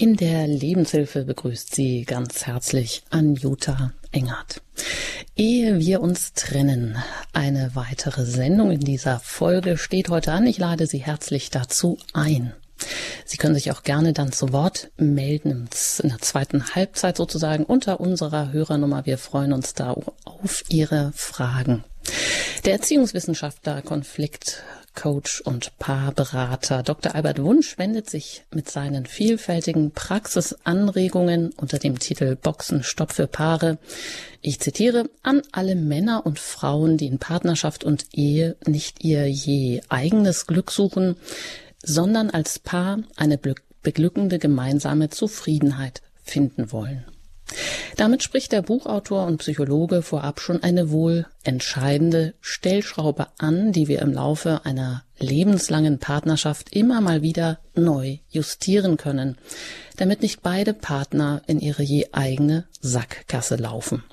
In der Lebenshilfe begrüßt Sie ganz herzlich Anjuta Engert. Ehe wir uns trennen, eine weitere Sendung in dieser Folge steht heute an. Ich lade Sie herzlich dazu ein. Sie können sich auch gerne dann zu Wort melden in der zweiten Halbzeit sozusagen unter unserer Hörernummer. Wir freuen uns da auf Ihre Fragen. Der Erziehungswissenschaftler, Konfliktcoach und Paarberater Dr. Albert Wunsch wendet sich mit seinen vielfältigen Praxisanregungen unter dem Titel Boxenstopp für Paare, ich zitiere, an alle Männer und Frauen, die in Partnerschaft und Ehe nicht ihr je eigenes Glück suchen, sondern als Paar eine beglückende gemeinsame Zufriedenheit finden wollen. Damit spricht der Buchautor und Psychologe vorab schon eine wohl entscheidende Stellschraube an, die wir im Laufe einer lebenslangen Partnerschaft immer mal wieder neu justieren können, damit nicht beide Partner in ihre je eigene Sackgasse laufen.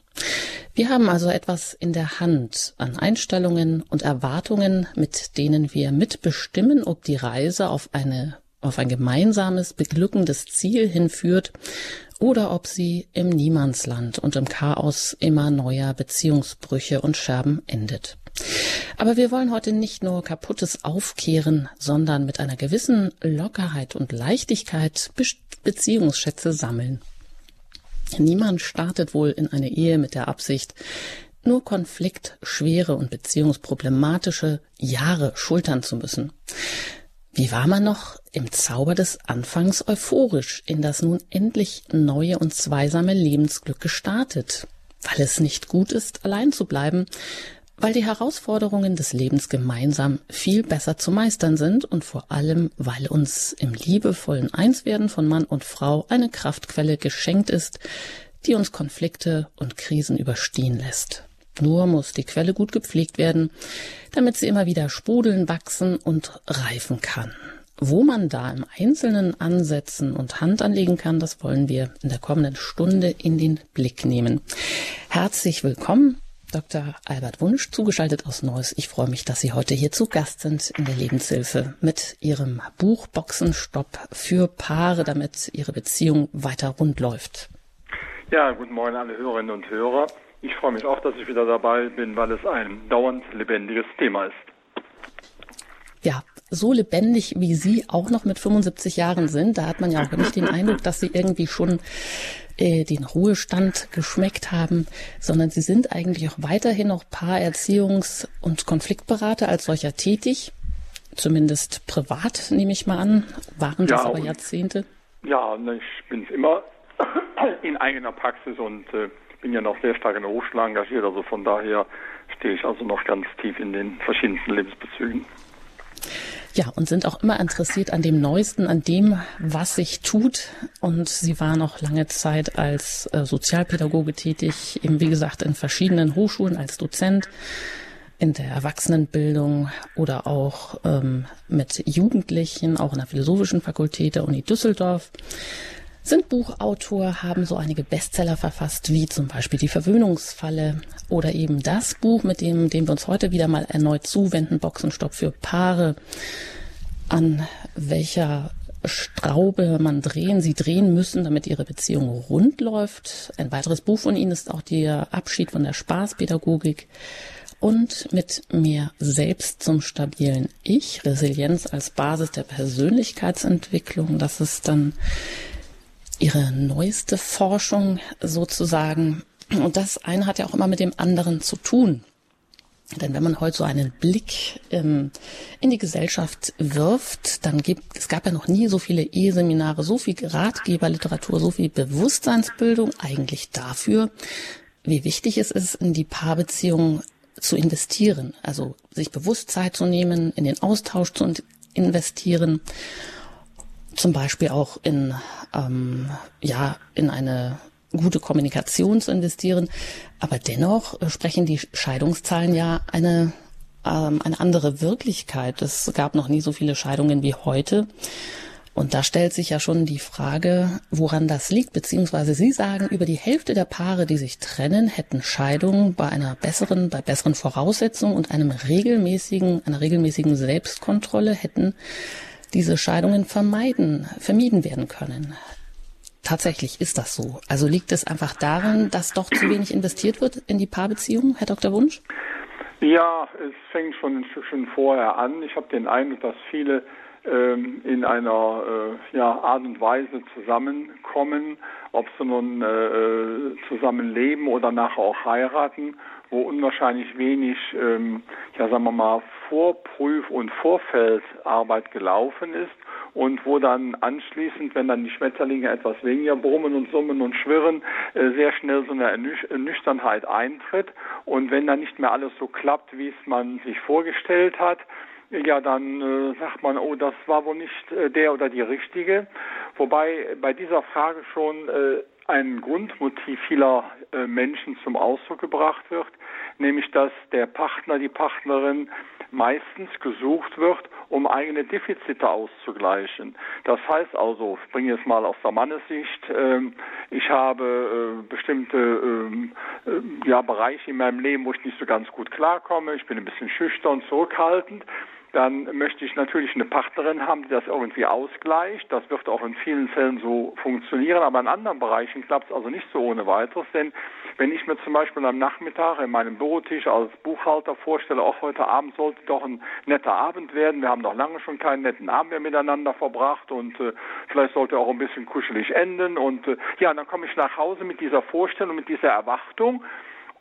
Wir haben also etwas in der Hand an Einstellungen und Erwartungen, mit denen wir mitbestimmen, ob die Reise auf eine auf ein gemeinsames, beglückendes Ziel hinführt oder ob sie im Niemandsland und im Chaos immer neuer Beziehungsbrüche und Scherben endet. Aber wir wollen heute nicht nur kaputtes aufkehren, sondern mit einer gewissen Lockerheit und Leichtigkeit Beziehungsschätze sammeln. Niemand startet wohl in eine Ehe mit der Absicht, nur Konflikt, schwere und beziehungsproblematische Jahre schultern zu müssen. Wie war man noch im Zauber des Anfangs euphorisch in das nun endlich neue und zweisame Lebensglück gestartet? Weil es nicht gut ist, allein zu bleiben, weil die Herausforderungen des Lebens gemeinsam viel besser zu meistern sind und vor allem, weil uns im liebevollen Einswerden von Mann und Frau eine Kraftquelle geschenkt ist, die uns Konflikte und Krisen überstehen lässt. Nur muss die Quelle gut gepflegt werden, damit sie immer wieder sprudeln, wachsen und reifen kann. Wo man da im Einzelnen ansetzen und Hand anlegen kann, das wollen wir in der kommenden Stunde in den Blick nehmen. Herzlich willkommen, Dr. Albert Wunsch, zugeschaltet aus Neuss. Ich freue mich, dass Sie heute hier zu Gast sind in der Lebenshilfe mit Ihrem Buch Boxenstopp für Paare, damit Ihre Beziehung weiter rund läuft. Ja, guten Morgen alle Hörerinnen und Hörer. Ich freue mich auch, dass ich wieder dabei bin, weil es ein dauernd lebendiges Thema ist. Ja, so lebendig wie Sie auch noch mit 75 Jahren sind, da hat man ja auch nicht den Eindruck, dass Sie irgendwie schon äh, den Ruhestand geschmeckt haben, sondern Sie sind eigentlich auch weiterhin noch Paarerziehungs- und Konfliktberater als solcher tätig. Zumindest privat, nehme ich mal an, waren das ja, aber Jahrzehnte. Ja, ich bin immer in eigener Praxis und äh, bin ja noch sehr stark in der Hochschule engagiert, also von daher stehe ich also noch ganz tief in den verschiedensten Lebensbezügen. Ja, und sind auch immer interessiert an dem Neuesten, an dem, was sich tut. Und Sie waren auch lange Zeit als äh, Sozialpädagoge tätig, eben wie gesagt in verschiedenen Hochschulen als Dozent, in der Erwachsenenbildung oder auch ähm, mit Jugendlichen, auch in der Philosophischen Fakultät der Uni Düsseldorf sind Buchautor, haben so einige Bestseller verfasst, wie zum Beispiel Die Verwöhnungsfalle oder eben das Buch, mit dem, dem wir uns heute wieder mal erneut zuwenden, Boxenstopp für Paare, an welcher Straube man drehen, sie drehen müssen, damit ihre Beziehung rund läuft. Ein weiteres Buch von ihnen ist auch der Abschied von der Spaßpädagogik und mit mehr Selbst zum stabilen Ich, Resilienz als Basis der Persönlichkeitsentwicklung. Das ist dann ihre neueste Forschung sozusagen. Und das eine hat ja auch immer mit dem anderen zu tun. Denn wenn man heute so einen Blick ähm, in die Gesellschaft wirft, dann gibt es gab ja noch nie so viele Eheseminare, so viel Ratgeberliteratur, so viel Bewusstseinsbildung eigentlich dafür, wie wichtig es ist, in die Paarbeziehung zu investieren, also sich bewusst Zeit zu nehmen, in den Austausch zu investieren zum Beispiel auch in, ähm, ja, in eine gute Kommunikation zu investieren. Aber dennoch sprechen die Scheidungszahlen ja eine, ähm, eine andere Wirklichkeit. Es gab noch nie so viele Scheidungen wie heute. Und da stellt sich ja schon die Frage, woran das liegt, beziehungsweise Sie sagen, über die Hälfte der Paare, die sich trennen, hätten Scheidungen bei einer besseren, bei besseren Voraussetzungen und einem regelmäßigen, einer regelmäßigen Selbstkontrolle hätten diese Scheidungen vermeiden, vermieden werden können. tatsächlich ist das so? Also liegt es einfach daran, dass doch zu wenig investiert wird in die Paarbeziehung, Herr Dr. Wunsch? Ja, es fängt schon Stückchen vorher an. Ich habe den Eindruck, dass viele ähm, in einer äh, ja, Art und Weise zusammenkommen, ob sie nun äh, zusammenleben oder nachher auch heiraten, wo unwahrscheinlich wenig, ähm, ja sagen wir mal, Vorprüf- und Vorfeldarbeit gelaufen ist und wo dann anschließend, wenn dann die Schmetterlinge etwas weniger brummen und summen und schwirren, äh, sehr schnell so eine Nüchternheit eintritt und wenn dann nicht mehr alles so klappt, wie es man sich vorgestellt hat, ja, dann äh, sagt man, oh, das war wohl nicht äh, der oder die richtige. Wobei bei dieser Frage schon äh, ein Grundmotiv vieler äh, Menschen zum Ausdruck gebracht wird, nämlich dass der Partner, die Partnerin meistens gesucht wird, um eigene Defizite auszugleichen. Das heißt also, ich bringe es mal aus der Mannessicht, äh, ich habe äh, bestimmte ähm, äh, ja, Bereiche in meinem Leben, wo ich nicht so ganz gut klarkomme, ich bin ein bisschen schüchtern, zurückhaltend dann möchte ich natürlich eine Partnerin haben, die das irgendwie ausgleicht. Das wird auch in vielen Fällen so funktionieren, aber in anderen Bereichen klappt es also nicht so ohne weiteres, denn wenn ich mir zum Beispiel am Nachmittag in meinem Bürotisch als Buchhalter vorstelle, auch heute Abend sollte doch ein netter Abend werden. Wir haben noch lange schon keinen netten Abend mehr miteinander verbracht und äh, vielleicht sollte auch ein bisschen kuschelig enden. Und äh, ja, dann komme ich nach Hause mit dieser Vorstellung, mit dieser Erwartung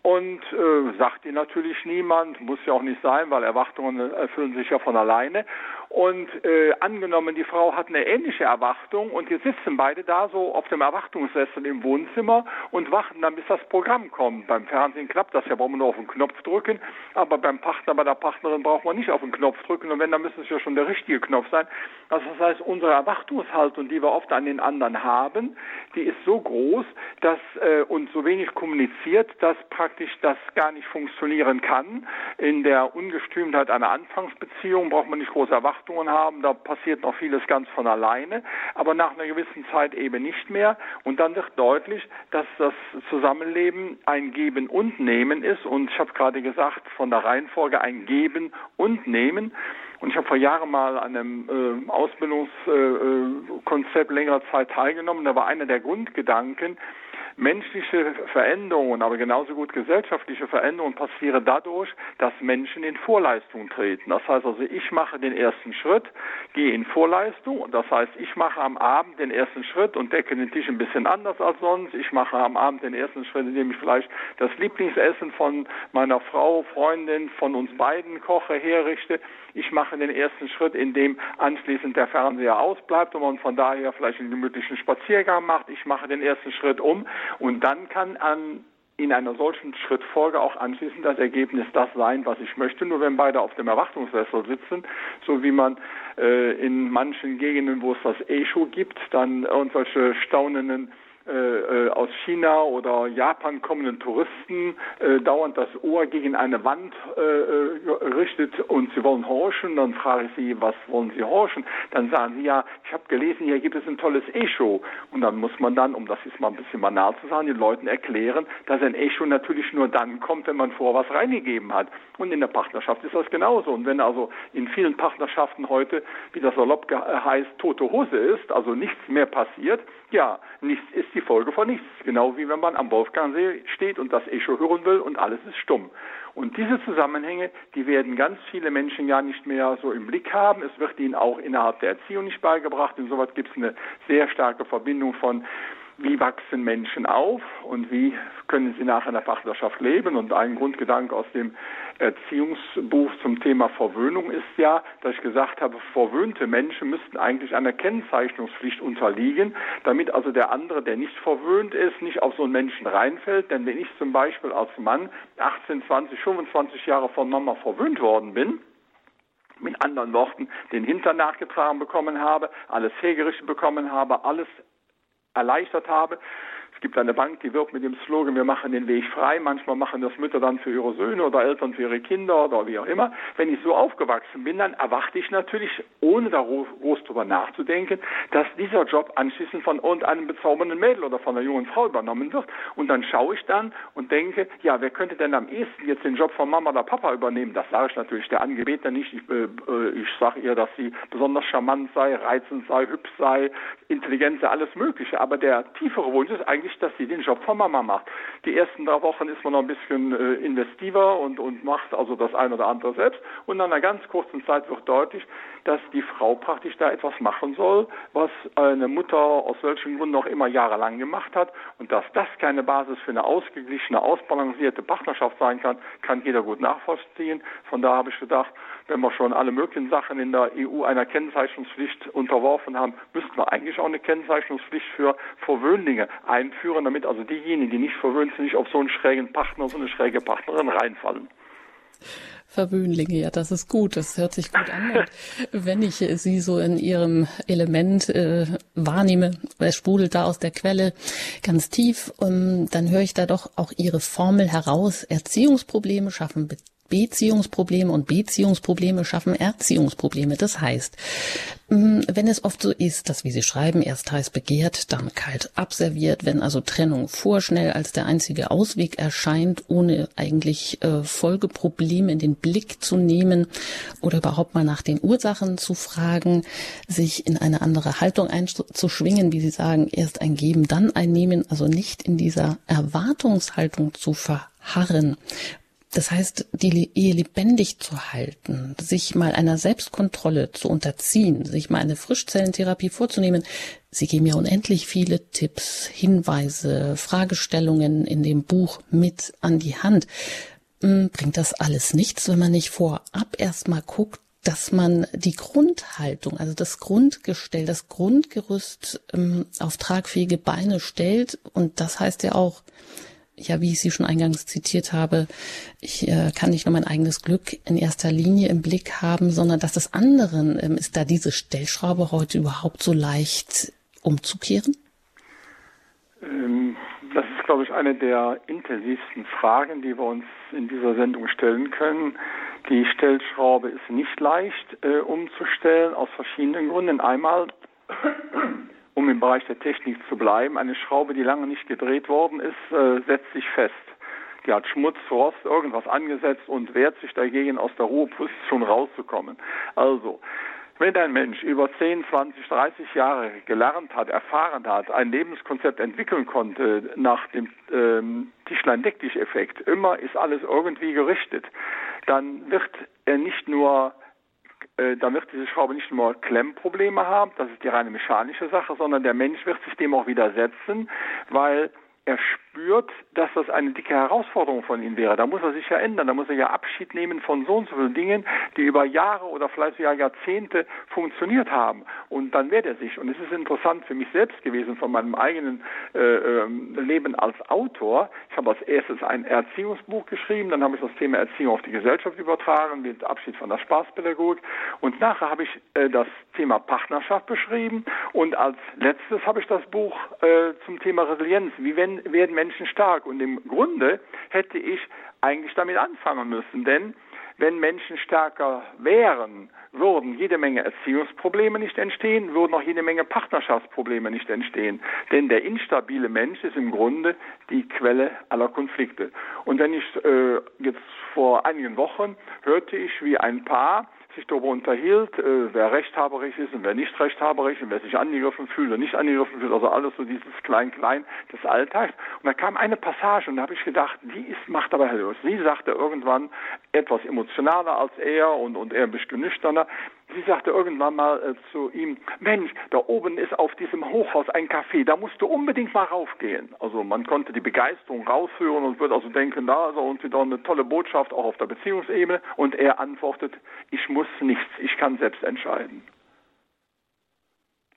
und äh, sagt ihr natürlich niemand, muss ja auch nicht sein, weil Erwartungen erfüllen sich ja von alleine. Und äh, angenommen, die Frau hat eine ähnliche Erwartung und jetzt sitzen beide da so auf dem Erwartungssessel im Wohnzimmer und warten dann, bis das Programm kommt. Beim Fernsehen klappt das ja, braucht man nur auf den Knopf drücken, aber beim Partner, bei der Partnerin braucht man nicht auf den Knopf drücken und wenn, dann müsste es ja schon der richtige Knopf sein. Also das heißt, unsere Erwartungshaltung, die wir oft an den anderen haben, die ist so groß, dass äh, und so wenig kommuniziert, dass praktisch das gar nicht funktionieren kann. In der Ungestümtheit einer Anfangsbeziehung braucht man nicht große Erwartungen Beobachtungen haben, da passiert noch vieles ganz von alleine, aber nach einer gewissen Zeit eben nicht mehr. Und dann wird deutlich, dass das Zusammenleben ein Geben und Nehmen ist. Und ich habe gerade gesagt, von der Reihenfolge ein Geben und Nehmen. Und ich habe vor Jahren mal an einem äh, Ausbildungskonzept äh, längerer Zeit teilgenommen. Da war einer der Grundgedanken, Menschliche Veränderungen, aber genauso gut gesellschaftliche Veränderungen passieren dadurch, dass Menschen in Vorleistung treten. Das heißt also, ich mache den ersten Schritt, gehe in Vorleistung. und Das heißt, ich mache am Abend den ersten Schritt und decke den Tisch ein bisschen anders als sonst. Ich mache am Abend den ersten Schritt, indem ich vielleicht das Lieblingsessen von meiner Frau, Freundin, von uns beiden koche, herrichte. Ich mache den ersten Schritt, indem anschließend der Fernseher ausbleibt und man von daher vielleicht einen gemütlichen Spaziergang macht. Ich mache den ersten Schritt um und dann kann an in einer solchen Schrittfolge auch anschließend das Ergebnis das sein, was ich möchte. Nur wenn beide auf dem Erwartungssessel sitzen, so wie man äh, in manchen Gegenden, wo es das E-Show gibt, dann irgendwelche staunenden äh, äh, aus China oder Japan kommenden Touristen äh, dauernd das Ohr gegen eine Wand äh, äh, richtet und sie wollen horchen, dann frage ich sie, was wollen sie horchen? Dann sagen sie, ja, ich habe gelesen, hier gibt es ein tolles Echo. Und dann muss man dann, um das jetzt mal ein bisschen banal zu sagen, den Leuten erklären, dass ein Echo natürlich nur dann kommt, wenn man vor was reingegeben hat. Und in der Partnerschaft ist das genauso. Und wenn also in vielen Partnerschaften heute, wie das salopp heißt, tote Hose ist, also nichts mehr passiert, ja, nichts ist die Folge von nichts. Genau wie wenn man am Wolfgangsee steht und das Echo hören will und alles ist stumm. Und diese Zusammenhänge, die werden ganz viele Menschen ja nicht mehr so im Blick haben. Es wird ihnen auch innerhalb der Erziehung nicht beigebracht. Insoweit gibt es eine sehr starke Verbindung von wie wachsen Menschen auf und wie können sie nach einer Partnerschaft leben. Und ein Grundgedanke aus dem Erziehungsbuch zum Thema Verwöhnung ist ja, dass ich gesagt habe, verwöhnte Menschen müssten eigentlich einer Kennzeichnungspflicht unterliegen, damit also der andere, der nicht verwöhnt ist, nicht auf so einen Menschen reinfällt. Denn wenn ich zum Beispiel als Mann 18, 20, 25 Jahre von Mama verwöhnt worden bin, mit anderen Worten den Hintern nachgetragen bekommen habe, alles hergerichtet bekommen habe, alles erleichtert habe, gibt eine Bank, die wirkt mit dem Slogan, wir machen den Weg frei. Manchmal machen das Mütter dann für ihre Söhne oder Eltern für ihre Kinder oder wie auch immer. Wenn ich so aufgewachsen bin, dann erwarte ich natürlich, ohne da groß drüber nachzudenken, dass dieser Job anschließend von irgendeinem bezaubernden Mädel oder von einer jungen Frau übernommen wird. Und dann schaue ich dann und denke, ja, wer könnte denn am ehesten jetzt den Job von Mama oder Papa übernehmen? Das sage ich natürlich der Angebetene nicht. Ich, äh, äh ich sage ihr, dass sie besonders charmant sei, reizend sei, hübsch sei, intelligent sei, alles Mögliche. Aber der tiefere Wunsch ist eigentlich, dass sie den Job von Mama macht. Die ersten drei Wochen ist man noch ein bisschen äh, investiver und, und macht also das eine oder andere selbst. Und nach einer ganz kurzen Zeit wird deutlich, dass die Frau praktisch da etwas machen soll, was eine Mutter aus welchen Gründen auch immer jahrelang gemacht hat. Und dass das keine Basis für eine ausgeglichene, ausbalancierte Partnerschaft sein kann, kann jeder gut nachvollziehen. Von da habe ich gedacht, wenn wir schon alle möglichen Sachen in der EU einer Kennzeichnungspflicht unterworfen haben, müssten wir eigentlich auch eine Kennzeichnungspflicht für Verwöhnlinge einführen, damit also diejenigen, die nicht verwöhnt sind, nicht auf so einen schrägen Partner, so eine schräge Partnerin reinfallen. Verwöhnlinge, ja, das ist gut, das hört sich gut an. Und wenn ich Sie so in Ihrem Element äh, wahrnehme, es sprudelt da aus der Quelle ganz tief, um, ähm, dann höre ich da doch auch Ihre Formel heraus. Erziehungsprobleme schaffen Beziehungsprobleme und Beziehungsprobleme schaffen Erziehungsprobleme. Das heißt, mm, wenn es oft so ist, dass, wie Sie schreiben, erst heiß begehrt, dann kalt abserviert, wenn also Trennung vorschnell als der einzige Ausweg erscheint, ohne eigentlich äh, Folgeprobleme in den Blick zu nehmen oder überhaupt mal nach den Ursachen zu fragen, sich in eine andere Haltung einzuschwingen, wie Sie sagen, erst ein Geben, dann ein Nehmen, also nicht in dieser Erwartungshaltung zu verharren das heißt, die Ehe lebendig zu halten, sich mal einer Selbstkontrolle zu unterziehen, sich mal eine Frischzellentherapie vorzunehmen. Sie geben ja unendlich viele Tipps, Hinweise, Fragestellungen in dem Buch mit an die Hand. Hm, bringt das alles nichts, wenn man nicht vorab erstmal guckt, dass man die Grundhaltung, also das Grundgestell, das Grundgerüst ähm, auf tragfähige Beine stellt. Und das heißt ja auch, ja, wie ich Sie schon eingangs zitiert habe, ich äh, kann nicht nur mein eigenes Glück in erster Linie im Blick haben, sondern dass das anderen, ähm, ist da diese Stellschraube heute überhaupt so leicht umzukehren? Ähm, das ist, glaube ich, eine der intensivsten Fragen, die wir uns in dieser Sendung stellen können. Die Stellschraube ist nicht leicht äh, umzustellen, aus verschiedenen Gründen. Einmal um im Bereich der Technik zu bleiben, eine Schraube, die lange nicht gedreht worden ist, äh, setzt sich fest. Die hat Schmutz, Rost, irgendwas angesetzt und wehrt sich dagegen, aus der Ruheposition rauszukommen. Also, wenn ein Mensch über 10, 20, 30 Jahre gelernt hat, erfahren hat, ein Lebenskonzept entwickeln konnte nach dem ähm, Tischlein-Deck-Dich-Effekt, immer ist alles irgendwie gerichtet, dann wird er nicht nur dann wird diese Schraube nicht nur Klemmprobleme haben, das ist die reine mechanische Sache, sondern der Mensch wird sich dem auch widersetzen, weil er spürt, dass das eine dicke Herausforderung von ihm wäre. Da muss er sich ja ändern, da muss er ja Abschied nehmen von so und so vielen Dingen, die über Jahre oder vielleicht sogar Jahrzehnte funktioniert haben. Und dann wehrt er sich. Und es ist interessant für mich selbst gewesen, von meinem eigenen äh, ähm, Leben als Autor. Ich habe als erstes ein Erziehungsbuch geschrieben, dann habe ich das Thema Erziehung auf die Gesellschaft übertragen, mit Abschied von der Spaßpädagogik. Und nachher habe ich äh, das Thema Partnerschaft beschrieben. Und als letztes habe ich das Buch äh, zum Thema Resilienz. Wie wenn werden Menschen stark. Und im Grunde hätte ich eigentlich damit anfangen müssen, denn wenn Menschen stärker wären, würden jede Menge Erziehungsprobleme nicht entstehen, würden auch jede Menge Partnerschaftsprobleme nicht entstehen. Denn der instabile Mensch ist im Grunde die Quelle aller Konflikte. Und wenn ich äh, jetzt vor einigen Wochen hörte ich, wie ein Paar sich darüber unterhielt, äh, wer rechthaberisch ist und wer nicht rechthaberisch und wer sich angegriffen fühlt oder nicht angegriffen fühlt, also alles so dieses Klein-Klein des Alltags. Und da kam eine Passage und da habe ich gedacht, die ist, macht aber Herr Sie sagte irgendwann etwas emotionaler als er und, und er ein bisschen nüchterner. Sie sagte irgendwann mal äh, zu ihm, Mensch, da oben ist auf diesem Hochhaus ein Café, da musst du unbedingt mal raufgehen. Also man konnte die Begeisterung raushören und würde also denken, da ist irgendwie doch eine tolle Botschaft auch auf der Beziehungsebene. Und er antwortet, ich muss nichts, ich kann selbst entscheiden.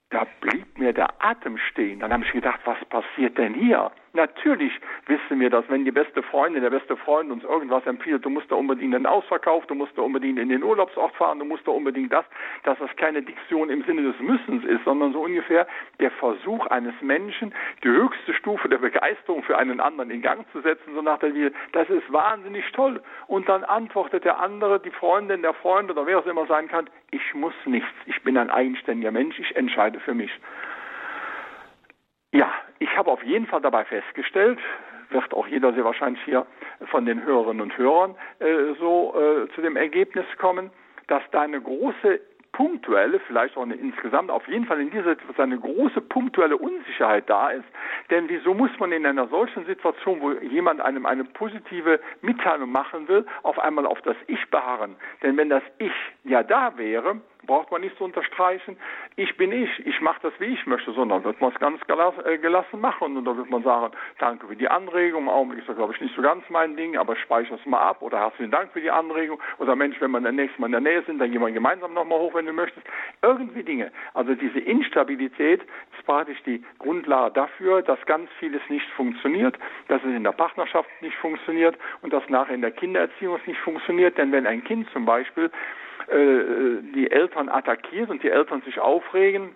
Da blieb mir der Atem stehen. Dann habe ich gedacht, was passiert denn hier? Natürlich wissen wir das, wenn die beste Freundin, der beste Freund uns irgendwas empfiehlt, du musst da unbedingt einen Ausverkauf, du musst da unbedingt in den Urlaubsort fahren, du musst da unbedingt das, dass das keine Diktion im Sinne des Müssens ist, sondern so ungefähr der Versuch eines Menschen, die höchste Stufe der Begeisterung für einen anderen in Gang zu setzen, so nach der Wie, das ist wahnsinnig toll. Und dann antwortet der andere, die Freundin, der Freund oder wer es immer sein kann, ich muss nichts, ich bin ein eigenständiger Mensch, ich entscheide für mich. Ja, ich habe auf jeden Fall dabei festgestellt, wird auch jeder sehr wahrscheinlich hier von den Hörerinnen und Hörern äh, so äh, zu dem Ergebnis kommen, dass da eine große punktuelle, vielleicht auch eine insgesamt, auf jeden Fall in dieser Situation eine große punktuelle Unsicherheit da ist. Denn wieso muss man in einer solchen Situation, wo jemand einem eine positive Mitteilung machen will, auf einmal auf das Ich beharren? Denn wenn das Ich ja da wäre, braucht man nicht zu unterstreichen, ich bin ich, ich mache das, wie ich möchte, sondern wird man es ganz äh, gelassen machen. Und dann wird man sagen, danke für die Anregung, im Augenblick ist das, glaube ich, nicht so ganz mein Ding, aber speichere es mal ab. Oder herzlichen Dank für die Anregung. Oder Mensch, wenn wir nächstes Mal in der Nähe sind, dann gehen wir gemeinsam nochmal hoch, wenn du möchtest. Irgendwie Dinge. Also diese Instabilität ist praktisch die Grundlage dafür, dass ganz vieles nicht funktioniert, dass es in der Partnerschaft nicht funktioniert und dass nachher in der Kindererziehung es nicht funktioniert, denn wenn ein Kind zum Beispiel die Eltern attackiert und die Eltern sich aufregen,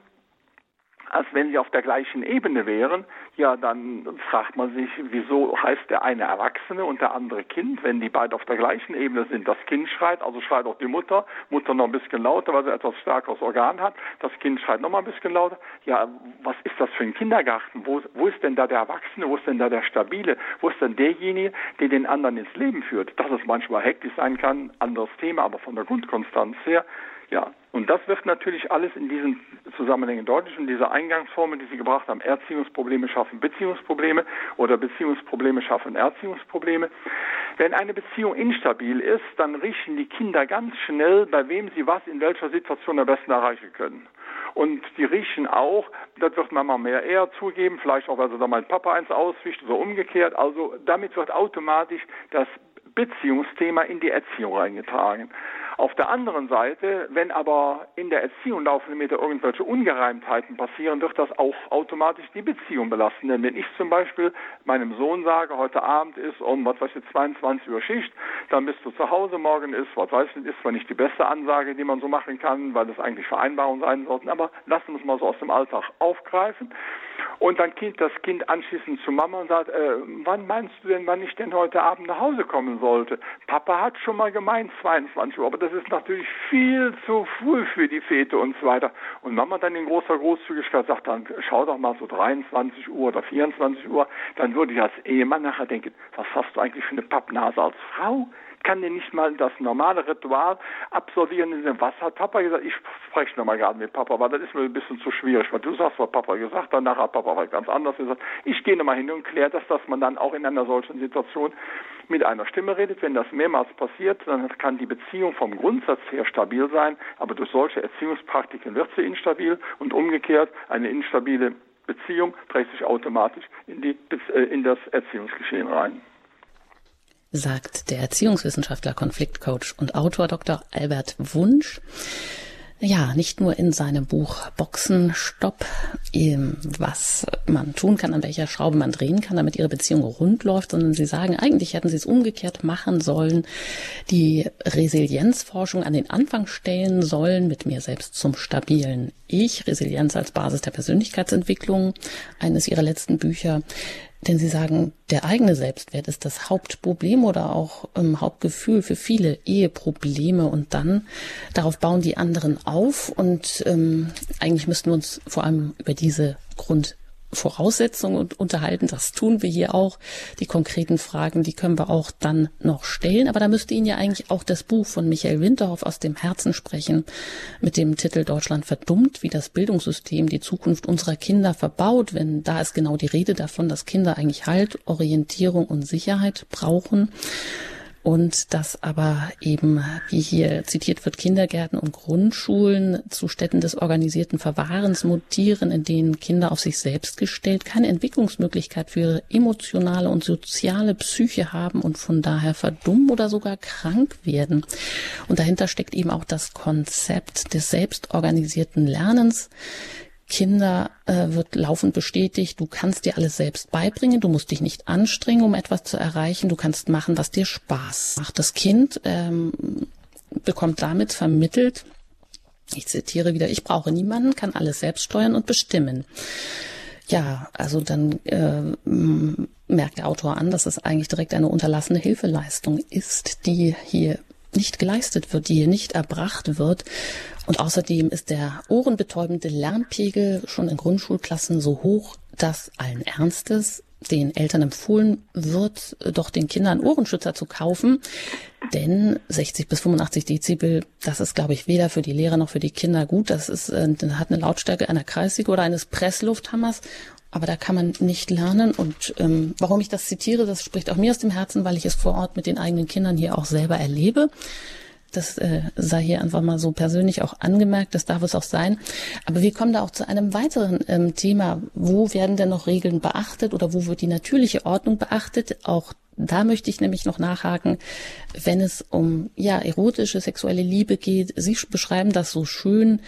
als wenn sie auf der gleichen Ebene wären, ja, dann fragt man sich, wieso heißt der eine Erwachsene und der andere Kind, wenn die beide auf der gleichen Ebene sind. Das Kind schreit, also schreit auch die Mutter, Mutter noch ein bisschen lauter, weil sie etwas stärkeres Organ hat. Das Kind schreit noch mal ein bisschen lauter. Ja, was ist das für ein Kindergarten? Wo, wo ist denn da der Erwachsene? Wo ist denn da der Stabile? Wo ist denn derjenige, der den anderen ins Leben führt? Dass es manchmal hektisch sein kann, anderes Thema, aber von der Grundkonstanz her ja, und das wird natürlich alles in diesen Zusammenhängen deutlich und diese Eingangsformel, die Sie gebracht haben, Erziehungsprobleme schaffen Beziehungsprobleme oder Beziehungsprobleme schaffen Erziehungsprobleme. Wenn eine Beziehung instabil ist, dann riechen die Kinder ganz schnell, bei wem sie was in welcher Situation am besten erreichen können. Und die riechen auch, das wird Mama mehr eher zugeben, vielleicht auch, weil sie da mal Papa eins auswischt oder umgekehrt. Also damit wird automatisch das Beziehungsthema in die Erziehung reingetragen. Auf der anderen Seite, wenn aber in der Erziehung laufenden Meter irgendwelche Ungereimtheiten passieren, wird das auch automatisch die Beziehung belasten. Denn wenn ich zum Beispiel meinem Sohn sage, heute Abend ist um, was weiß ich, 22 Uhr Schicht, dann bist du zu Hause, morgen ist, was weiß ich, ist zwar nicht die beste Ansage, die man so machen kann, weil das eigentlich Vereinbarungen sein sollten, aber lassen wir es mal so aus dem Alltag aufgreifen. Und dann geht das Kind anschließend zu Mama und sagt, äh, wann meinst du denn, wann ich denn heute Abend nach Hause kommen sollte? Papa hat schon mal gemeint 22 Uhr, aber das ist natürlich viel zu früh für die Fete und so weiter. Und Mama dann in großer Großzügigkeit sagt dann, schau doch mal so 23 Uhr oder 24 Uhr, dann würde ich als Ehemann nachher denken, was hast du eigentlich für eine Pappnase als Frau? Kann dir nicht mal das normale Ritual absolvieren. Was hat Papa gesagt? Ich spreche nochmal gerade mit Papa, weil das ist mir ein bisschen zu schwierig. Weil du sagst, was Papa gesagt hat, nachher hat Papa was ganz anders gesagt. Ich gehe nochmal hin und kläre das, dass man dann auch in einer solchen Situation mit einer Stimme redet. Wenn das mehrmals passiert, dann kann die Beziehung vom Grundsatz her stabil sein, aber durch solche Erziehungspraktiken wird sie instabil und umgekehrt eine instabile Beziehung trägt sich automatisch in, die, äh, in das Erziehungsgeschehen rein sagt der Erziehungswissenschaftler, Konfliktcoach und Autor Dr. Albert Wunsch. Ja, nicht nur in seinem Buch Boxenstopp, was man tun kann, an welcher Schraube man drehen kann, damit ihre Beziehung rund läuft, sondern sie sagen, eigentlich hätten sie es umgekehrt machen sollen, die Resilienzforschung an den Anfang stellen sollen, mit mir selbst zum stabilen Ich, Resilienz als Basis der Persönlichkeitsentwicklung, eines ihrer letzten Bücher. Denn Sie sagen, der eigene Selbstwert ist das Hauptproblem oder auch ähm, Hauptgefühl für viele Eheprobleme. Und dann darauf bauen die anderen auf. Und ähm, eigentlich müssten wir uns vor allem über diese Grund Voraussetzungen unterhalten. Das tun wir hier auch. Die konkreten Fragen, die können wir auch dann noch stellen. Aber da müsste Ihnen ja eigentlich auch das Buch von Michael Winterhoff aus dem Herzen sprechen mit dem Titel Deutschland verdummt, wie das Bildungssystem die Zukunft unserer Kinder verbaut. Wenn da ist genau die Rede davon, dass Kinder eigentlich Halt, Orientierung und Sicherheit brauchen und dass aber eben, wie hier zitiert wird, Kindergärten und Grundschulen zu Städten des organisierten Verwahrens mutieren, in denen Kinder auf sich selbst gestellt keine Entwicklungsmöglichkeit für ihre emotionale und soziale Psyche haben und von daher verdummen oder sogar krank werden. Und dahinter steckt eben auch das Konzept des selbstorganisierten Lernens. Kinder äh, wird laufend bestätigt, du kannst dir alles selbst beibringen, du musst dich nicht anstrengen, um etwas zu erreichen, du kannst machen, was dir Spaß macht. Das Kind ähm, bekommt damit vermittelt, ich zitiere wieder, ich brauche niemanden, kann alles selbst steuern und bestimmen. Ja, also dann äh, merkt der Autor an, dass es eigentlich direkt eine unterlassene Hilfeleistung ist, die hier nicht geleistet wird, die hier nicht erbracht wird. Und außerdem ist der ohrenbetäubende Lernpegel schon in Grundschulklassen so hoch, dass allen Ernstes den Eltern empfohlen wird, doch den Kindern Ohrenschützer zu kaufen. Denn 60 bis 85 Dezibel, das ist, glaube ich, weder für die Lehrer noch für die Kinder gut. Das ist, äh, hat eine Lautstärke einer Kreissäge oder eines Presslufthammers. Aber da kann man nicht lernen. Und ähm, warum ich das zitiere, das spricht auch mir aus dem Herzen, weil ich es vor Ort mit den eigenen Kindern hier auch selber erlebe. Das äh, sei hier einfach mal so persönlich auch angemerkt, das darf es auch sein. Aber wir kommen da auch zu einem weiteren ähm, Thema. Wo werden denn noch Regeln beachtet oder wo wird die natürliche Ordnung beachtet? Auch da möchte ich nämlich noch nachhaken, wenn es um ja erotische sexuelle Liebe geht. Sie beschreiben das so schön,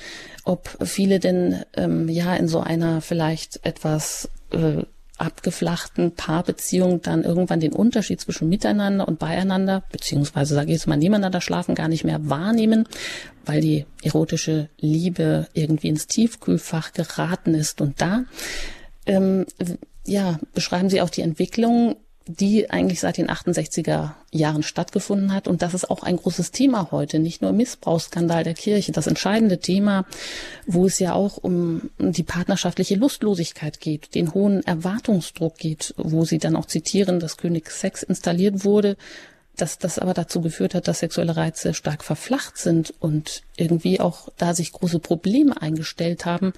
ob viele denn ähm, ja in so einer vielleicht etwas äh, abgeflachten Paarbeziehung dann irgendwann den Unterschied zwischen miteinander und beieinander, beziehungsweise sage ich jetzt mal nebeneinander schlafen, gar nicht mehr wahrnehmen, weil die erotische Liebe irgendwie ins Tiefkühlfach geraten ist. Und da ähm, ja, beschreiben Sie auch die Entwicklung die eigentlich seit den 68er Jahren stattgefunden hat. Und das ist auch ein großes Thema heute, nicht nur Missbrauchsskandal der Kirche, das entscheidende Thema, wo es ja auch um die partnerschaftliche Lustlosigkeit geht, den hohen Erwartungsdruck geht, wo sie dann auch zitieren, dass König Sex installiert wurde, dass das aber dazu geführt hat, dass sexuelle Reize stark verflacht sind und irgendwie auch da sich große Probleme eingestellt haben,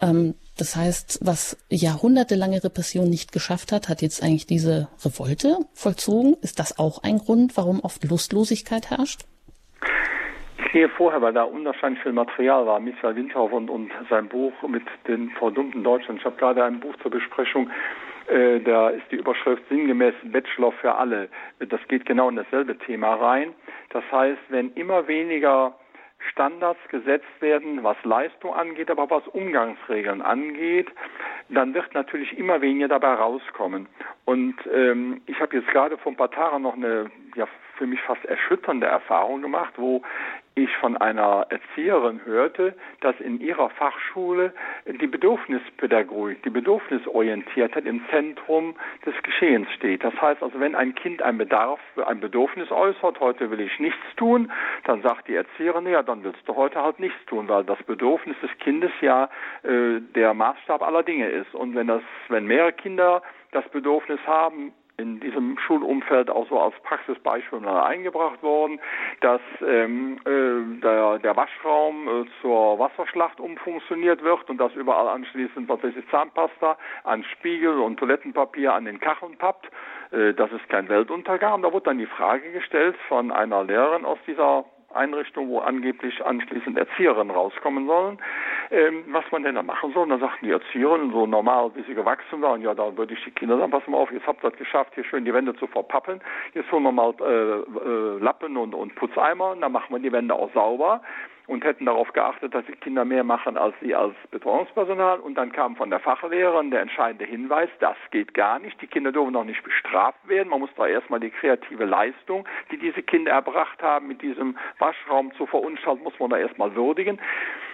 ähm, das heißt, was jahrhundertelange Repression nicht geschafft hat, hat jetzt eigentlich diese Revolte vollzogen. Ist das auch ein Grund, warum oft Lustlosigkeit herrscht? Ich sehe vorher, weil da unwahrscheinlich viel Material war, Michael Windhoff und, und sein Buch mit den verdummten Deutschen. Ich habe gerade ein Buch zur Besprechung, äh, da ist die Überschrift sinngemäß Bachelor für alle. Das geht genau in dasselbe Thema rein. Das heißt, wenn immer weniger Standards gesetzt werden, was Leistung angeht, aber was Umgangsregeln angeht, dann wird natürlich immer weniger dabei rauskommen. Und ähm, ich habe jetzt gerade vor ein paar Tagen noch eine ja, für mich fast erschütternde Erfahrung gemacht, wo ich von einer Erzieherin hörte, dass in ihrer Fachschule die Bedürfnispädagogik, die Bedürfnisorientiertheit im Zentrum des Geschehens steht. Das heißt also, wenn ein Kind ein Bedarf, ein Bedürfnis äußert, heute will ich nichts tun, dann sagt die Erzieherin, ja, dann willst du heute halt nichts tun, weil das Bedürfnis des Kindes ja äh, der Maßstab aller Dinge ist. Und wenn das, wenn mehrere Kinder das Bedürfnis haben, in diesem Schulumfeld auch so als Praxisbeispiel eingebracht worden, dass ähm, äh, der, der Waschraum äh, zur Wasserschlacht umfunktioniert wird und dass überall anschließend was weiß ich, Zahnpasta an Spiegel und Toilettenpapier an den Kacheln pappt. Äh, das ist kein Weltuntergang. Da wurde dann die Frage gestellt von einer Lehrerin aus dieser Einrichtung, wo angeblich anschließend Erzieherinnen rauskommen sollen, ähm, was man denn da machen soll. Dann sagten die Erzieherinnen, so normal, wie sie gewachsen waren, ja, da würde ich die Kinder sagen, pass mal auf, jetzt habt ihr es geschafft, hier schön die Wände zu verpappen, jetzt holen wir mal äh, äh, Lappen und, und Putzeimer, und dann machen wir die Wände auch sauber und hätten darauf geachtet, dass die Kinder mehr machen als sie als Betreuungspersonal. Und dann kam von der Fachlehrerin der entscheidende Hinweis, das geht gar nicht. Die Kinder dürfen noch nicht bestraft werden. Man muss da erstmal die kreative Leistung, die diese Kinder erbracht haben, mit diesem Waschraum zu verunstalten, muss man da erstmal würdigen.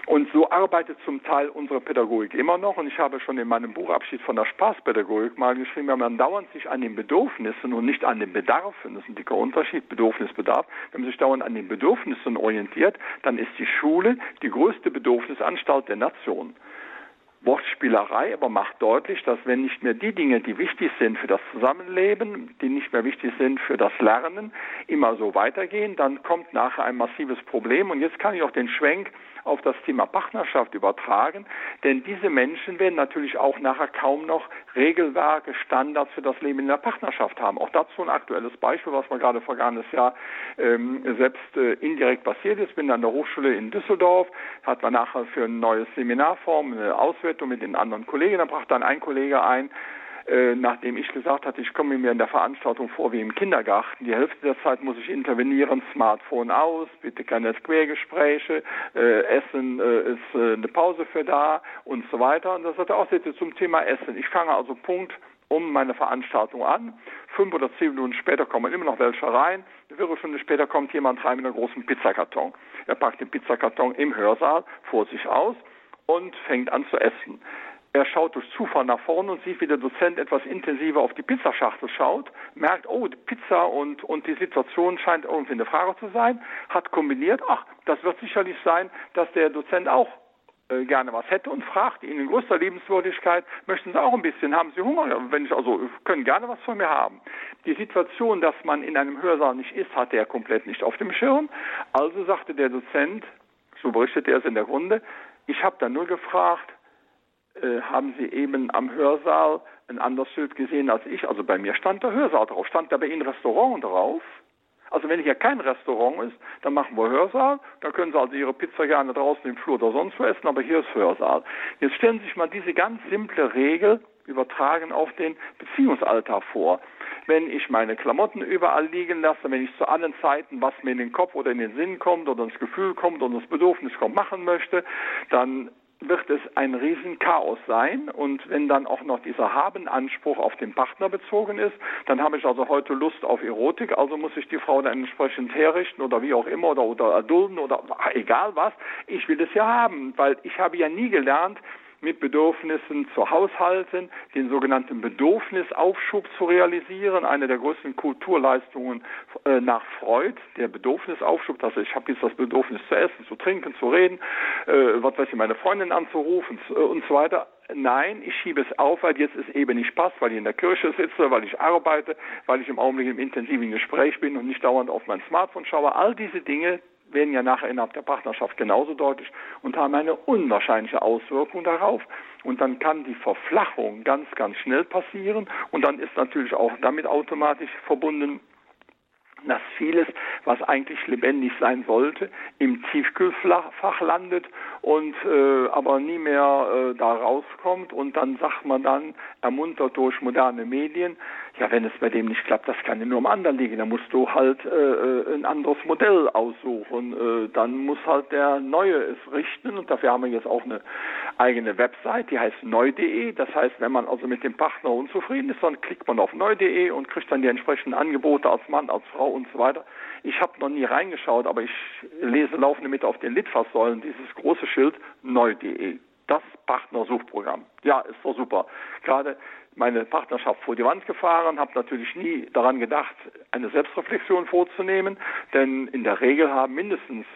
Und so arbeitet zum Teil unsere Pädagogik immer noch. Und ich habe schon in meinem Buch Abschied von der Spaßpädagogik mal geschrieben, wenn man dauernd sich an den Bedürfnissen und nicht an den Bedarfen, das ist ein dicker Unterschied, Bedürfnisbedarf, wenn man sich dauernd an den Bedürfnissen orientiert, dann ist die Schule die größte Bedürfnisanstalt der Nation. Wortspielerei, aber macht deutlich, dass wenn nicht mehr die Dinge, die wichtig sind für das Zusammenleben, die nicht mehr wichtig sind für das Lernen, immer so weitergehen, dann kommt nachher ein massives Problem. Und jetzt kann ich auch den Schwenk auf das Thema Partnerschaft übertragen, denn diese Menschen werden natürlich auch nachher kaum noch Regelwerke, Standards für das Leben in der Partnerschaft haben. Auch dazu ein aktuelles Beispiel, was mir gerade vergangenes Jahr ähm, selbst äh, indirekt passiert ist. Bin an der Hochschule in Düsseldorf, hat man nachher für ein neues Seminarform eine Auswertung mit den anderen Kollegen, da brachte dann ein Kollege ein, äh, nachdem ich gesagt hatte, ich komme mir in der Veranstaltung vor wie im Kindergarten. Die Hälfte der Zeit muss ich intervenieren, Smartphone aus, bitte keine Quergespräche, äh, Essen äh, ist äh, eine Pause für da und so weiter. Und das hat er auch zum Thema Essen. Ich fange also Punkt um meine Veranstaltung an. Fünf oder zehn Minuten später kommen immer noch welche rein. Eine Viertelstunde später kommt jemand rein mit einem großen Pizzakarton. Er packt den Pizzakarton im Hörsaal vor sich aus und fängt an zu essen. Er schaut durch Zufall nach vorne und sieht, wie der Dozent etwas intensiver auf die Pizzaschachtel schaut, merkt, oh, Pizza und, und die Situation scheint irgendwie eine Frage zu sein, hat kombiniert, ach, das wird sicherlich sein, dass der Dozent auch äh, gerne was hätte und fragt ihn in größter Liebenswürdigkeit, möchten Sie auch ein bisschen, haben Sie Hunger? Wenn ich also, können gerne was von mir haben. Die Situation, dass man in einem Hörsaal nicht ist, hatte er komplett nicht auf dem Schirm. Also sagte der Dozent, so berichtete er es in der Runde, ich habe dann nur gefragt, äh, haben Sie eben am Hörsaal ein anderes Schild gesehen als ich? Also bei mir stand der Hörsaal drauf. Stand da bei Ihnen Restaurant drauf? Also wenn hier kein Restaurant ist, dann machen wir Hörsaal. Da können Sie also Ihre Pizza gerne draußen im Flur oder sonst wo essen, aber hier ist Hörsaal. Jetzt stellen Sie sich mal diese ganz simple Regel übertragen auf den Beziehungsalltag vor. Wenn ich meine Klamotten überall liegen lasse, wenn ich zu allen Zeiten, was mir in den Kopf oder in den Sinn kommt oder ins Gefühl kommt oder ins Bedürfnis kommt, machen möchte, dann wird es ein Riesenchaos sein. Und wenn dann auch noch dieser Habenanspruch auf den Partner bezogen ist, dann habe ich also heute Lust auf Erotik, also muss ich die Frau dann entsprechend herrichten oder wie auch immer oder, oder erdulden oder egal was. Ich will es ja haben, weil ich habe ja nie gelernt, mit Bedürfnissen zu haushalten, den sogenannten Bedürfnisaufschub zu realisieren, eine der größten Kulturleistungen äh, nach Freud, der Bedürfnisaufschub, also ich habe jetzt das Bedürfnis zu essen, zu trinken, zu reden, äh, was weiß ich, meine Freundin anzurufen äh, und so weiter. Nein, ich schiebe es auf, weil jetzt es eben nicht passt, weil ich in der Kirche sitze, weil ich arbeite, weil ich im Augenblick im intensiven Gespräch bin und nicht dauernd auf mein Smartphone schaue. All diese Dinge, werden ja nachher innerhalb der Partnerschaft genauso deutlich und haben eine unwahrscheinliche Auswirkung darauf. Und dann kann die Verflachung ganz, ganz schnell passieren und dann ist natürlich auch damit automatisch verbunden, dass vieles, was eigentlich lebendig sein sollte, im Tiefkühlfach landet und äh, aber nie mehr äh, da rauskommt und dann sagt man dann, ermuntert durch moderne Medien, ja, wenn es bei dem nicht klappt, das kann ja nur am anderen liegen. Da musst du halt äh, äh, ein anderes Modell aussuchen. Äh, dann muss halt der Neue es richten. Und dafür haben wir jetzt auch eine eigene Website, die heißt neu.de. Das heißt, wenn man also mit dem Partner unzufrieden ist, dann klickt man auf neu.de und kriegt dann die entsprechenden Angebote als Mann, als Frau und so weiter. Ich habe noch nie reingeschaut, aber ich lese laufende mit auf den Litfaßsäulen dieses große Schild neu.de. Das Partnersuchprogramm. Ja, ist doch super. Gerade meine Partnerschaft vor die Wand gefahren, habe natürlich nie daran gedacht, eine Selbstreflexion vorzunehmen, denn in der Regel haben mindestens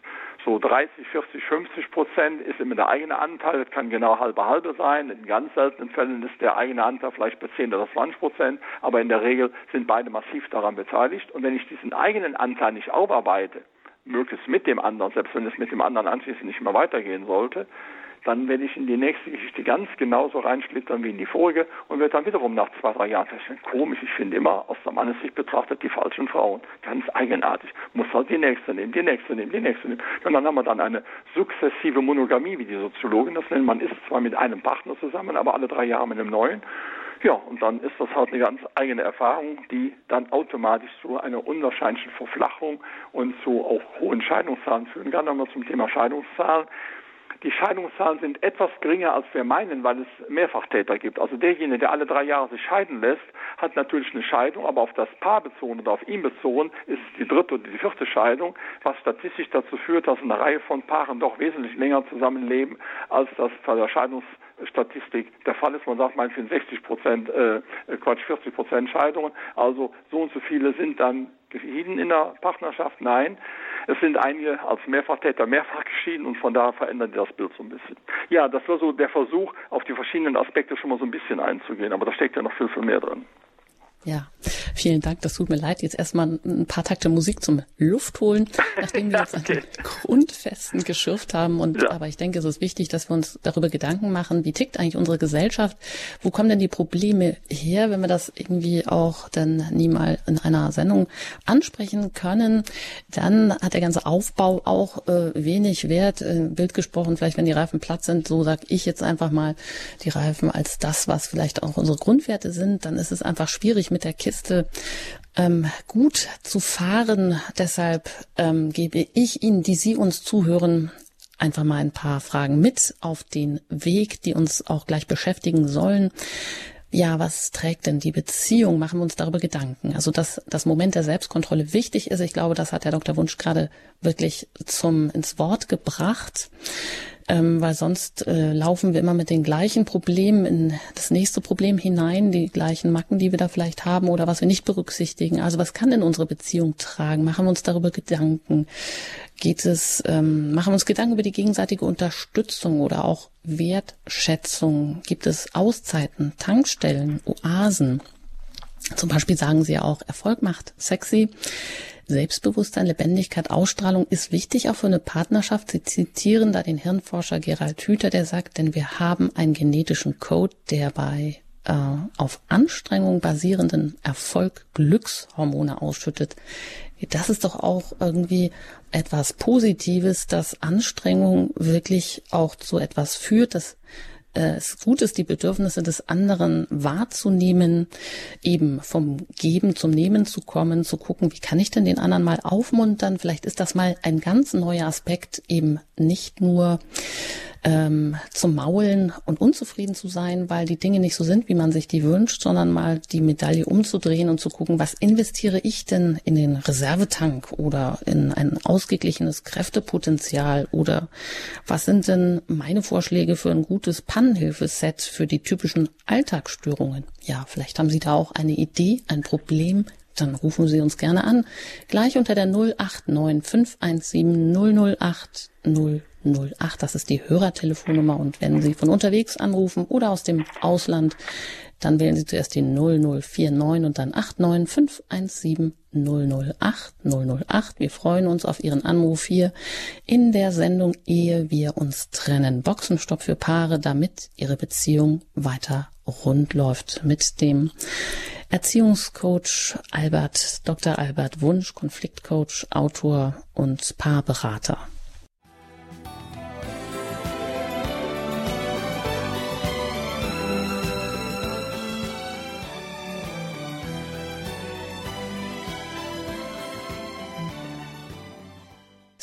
so 30, 40, 50 Prozent ist immer der eigene Anteil, das kann genau halbe halbe sein, in ganz seltenen Fällen ist der eigene Anteil vielleicht bei 10 oder 20 Prozent, aber in der Regel sind beide massiv daran beteiligt. Und wenn ich diesen eigenen Anteil nicht aufarbeite, möglichst mit dem anderen, selbst wenn es mit dem anderen anschließend nicht mehr weitergehen sollte, dann werde ich in die nächste Geschichte ganz genauso reinschlittern wie in die vorige und werde dann wiederum nach zwei, drei Jahren feststellen, komisch, ich finde immer aus der Mannessicht betrachtet die falschen Frauen. Ganz eigenartig. Muss halt die nächste nehmen, die nächste nehmen, die nächste nehmen. Und dann haben wir dann eine sukzessive Monogamie, wie die Soziologen das nennen. Man ist zwar mit einem Partner zusammen, aber alle drei Jahre mit einem neuen. Ja, und dann ist das halt eine ganz eigene Erfahrung, die dann automatisch zu einer unwahrscheinlichen Verflachung und zu auch hohen Scheidungszahlen führen kann. Dann wir zum Thema Scheidungszahlen. Die Scheidungszahlen sind etwas geringer, als wir meinen, weil es Mehrfachtäter gibt. Also derjenige, der alle drei Jahre sich scheiden lässt, hat natürlich eine Scheidung, aber auf das Paar bezogen oder auf ihn bezogen ist es die dritte oder die vierte Scheidung, was statistisch dazu führt, dass eine Reihe von Paaren doch wesentlich länger zusammenleben, als das bei der Scheidungsstatistik der Fall ist. Man sagt meinetwegen 60 Prozent, äh, Quatsch, 40 Prozent Scheidungen. Also so und so viele sind dann geschieden in der Partnerschaft. Nein, es sind einige als Mehrfachtäter mehrfach geschieden und von daher verändert das Bild so ein bisschen. Ja, das war so der Versuch, auf die verschiedenen Aspekte schon mal so ein bisschen einzugehen, aber da steckt ja noch viel, viel mehr drin. Ja, vielen Dank. Das tut mir leid. Jetzt erstmal ein paar Takte Musik zum Luftholen, nachdem wir jetzt okay. Grundfesten geschürft haben. Und ja. aber ich denke, es ist wichtig, dass wir uns darüber Gedanken machen, wie tickt eigentlich unsere Gesellschaft? Wo kommen denn die Probleme her, wenn wir das irgendwie auch dann nie mal in einer Sendung ansprechen können? Dann hat der ganze Aufbau auch äh, wenig Wert. Äh, Bild gesprochen, vielleicht wenn die Reifen platt sind, so sage ich jetzt einfach mal die Reifen als das, was vielleicht auch unsere Grundwerte sind, dann ist es einfach schwierig mit der Kiste ähm, gut zu fahren. Deshalb ähm, gebe ich Ihnen, die Sie uns zuhören, einfach mal ein paar Fragen mit auf den Weg, die uns auch gleich beschäftigen sollen. Ja, was trägt denn die Beziehung? Machen wir uns darüber Gedanken. Also, dass das Moment der Selbstkontrolle wichtig ist, ich glaube, das hat der Dr. Wunsch gerade wirklich zum ins Wort gebracht ähm, weil sonst äh, laufen wir immer mit den gleichen Problemen in das nächste Problem hinein, die gleichen Macken, die wir da vielleicht haben oder was wir nicht berücksichtigen. Also was kann denn unsere Beziehung tragen? Machen wir uns darüber Gedanken? Geht es, ähm, machen wir uns Gedanken über die gegenseitige Unterstützung oder auch Wertschätzung? Gibt es Auszeiten, Tankstellen, Oasen? Zum Beispiel sagen sie ja auch, Erfolg macht sexy. Selbstbewusstsein, Lebendigkeit, Ausstrahlung ist wichtig auch für eine Partnerschaft. Sie zitieren da den Hirnforscher Gerald Hüther, der sagt, denn wir haben einen genetischen Code, der bei äh, auf Anstrengung basierenden Erfolg Glückshormone ausschüttet. Das ist doch auch irgendwie etwas Positives, dass Anstrengung wirklich auch zu etwas führt, dass es gut ist, die Bedürfnisse des anderen wahrzunehmen, eben vom Geben zum Nehmen zu kommen, zu gucken, wie kann ich denn den anderen mal aufmuntern? Vielleicht ist das mal ein ganz neuer Aspekt, eben nicht nur ähm, zum Maulen und unzufrieden zu sein, weil die Dinge nicht so sind, wie man sich die wünscht, sondern mal die Medaille umzudrehen und zu gucken, was investiere ich denn in den Reservetank oder in ein ausgeglichenes Kräftepotenzial oder was sind denn meine Vorschläge für ein gutes Pannenhilfeset für die typischen Alltagsstörungen? Ja, vielleicht haben Sie da auch eine Idee, ein Problem, dann rufen Sie uns gerne an. Gleich unter der 089 517 008 008. Das ist die Hörertelefonnummer. Und wenn Sie von unterwegs anrufen oder aus dem Ausland, dann wählen Sie zuerst die 0049 und dann 89517 008 008. Wir freuen uns auf Ihren Anruf hier in der Sendung Ehe wir uns trennen. Boxenstopp für Paare, damit Ihre Beziehung weiter rund läuft mit dem Erziehungscoach Albert, Dr. Albert Wunsch, Konfliktcoach, Autor und Paarberater.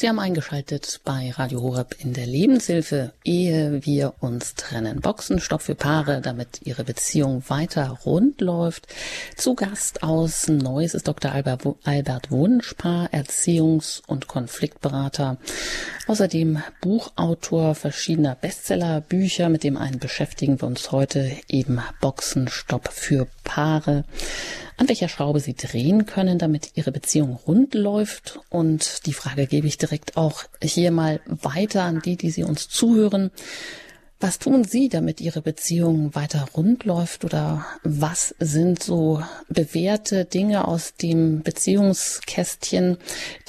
Sie haben eingeschaltet bei Radio Horeb in der Lebenshilfe, ehe wir uns trennen. Boxenstopp für Paare, damit ihre Beziehung weiter rund läuft. Zu Gast aus Neuss ist Dr. Albert Wunschpaar, Erziehungs- und Konfliktberater. Außerdem Buchautor verschiedener Bestsellerbücher. Mit dem einen beschäftigen wir uns heute eben Boxenstopp für Paare an welcher Schraube Sie drehen können, damit Ihre Beziehung rund läuft. Und die Frage gebe ich direkt auch hier mal weiter an die, die Sie uns zuhören. Was tun Sie, damit Ihre Beziehung weiter rund läuft? Oder was sind so bewährte Dinge aus dem Beziehungskästchen,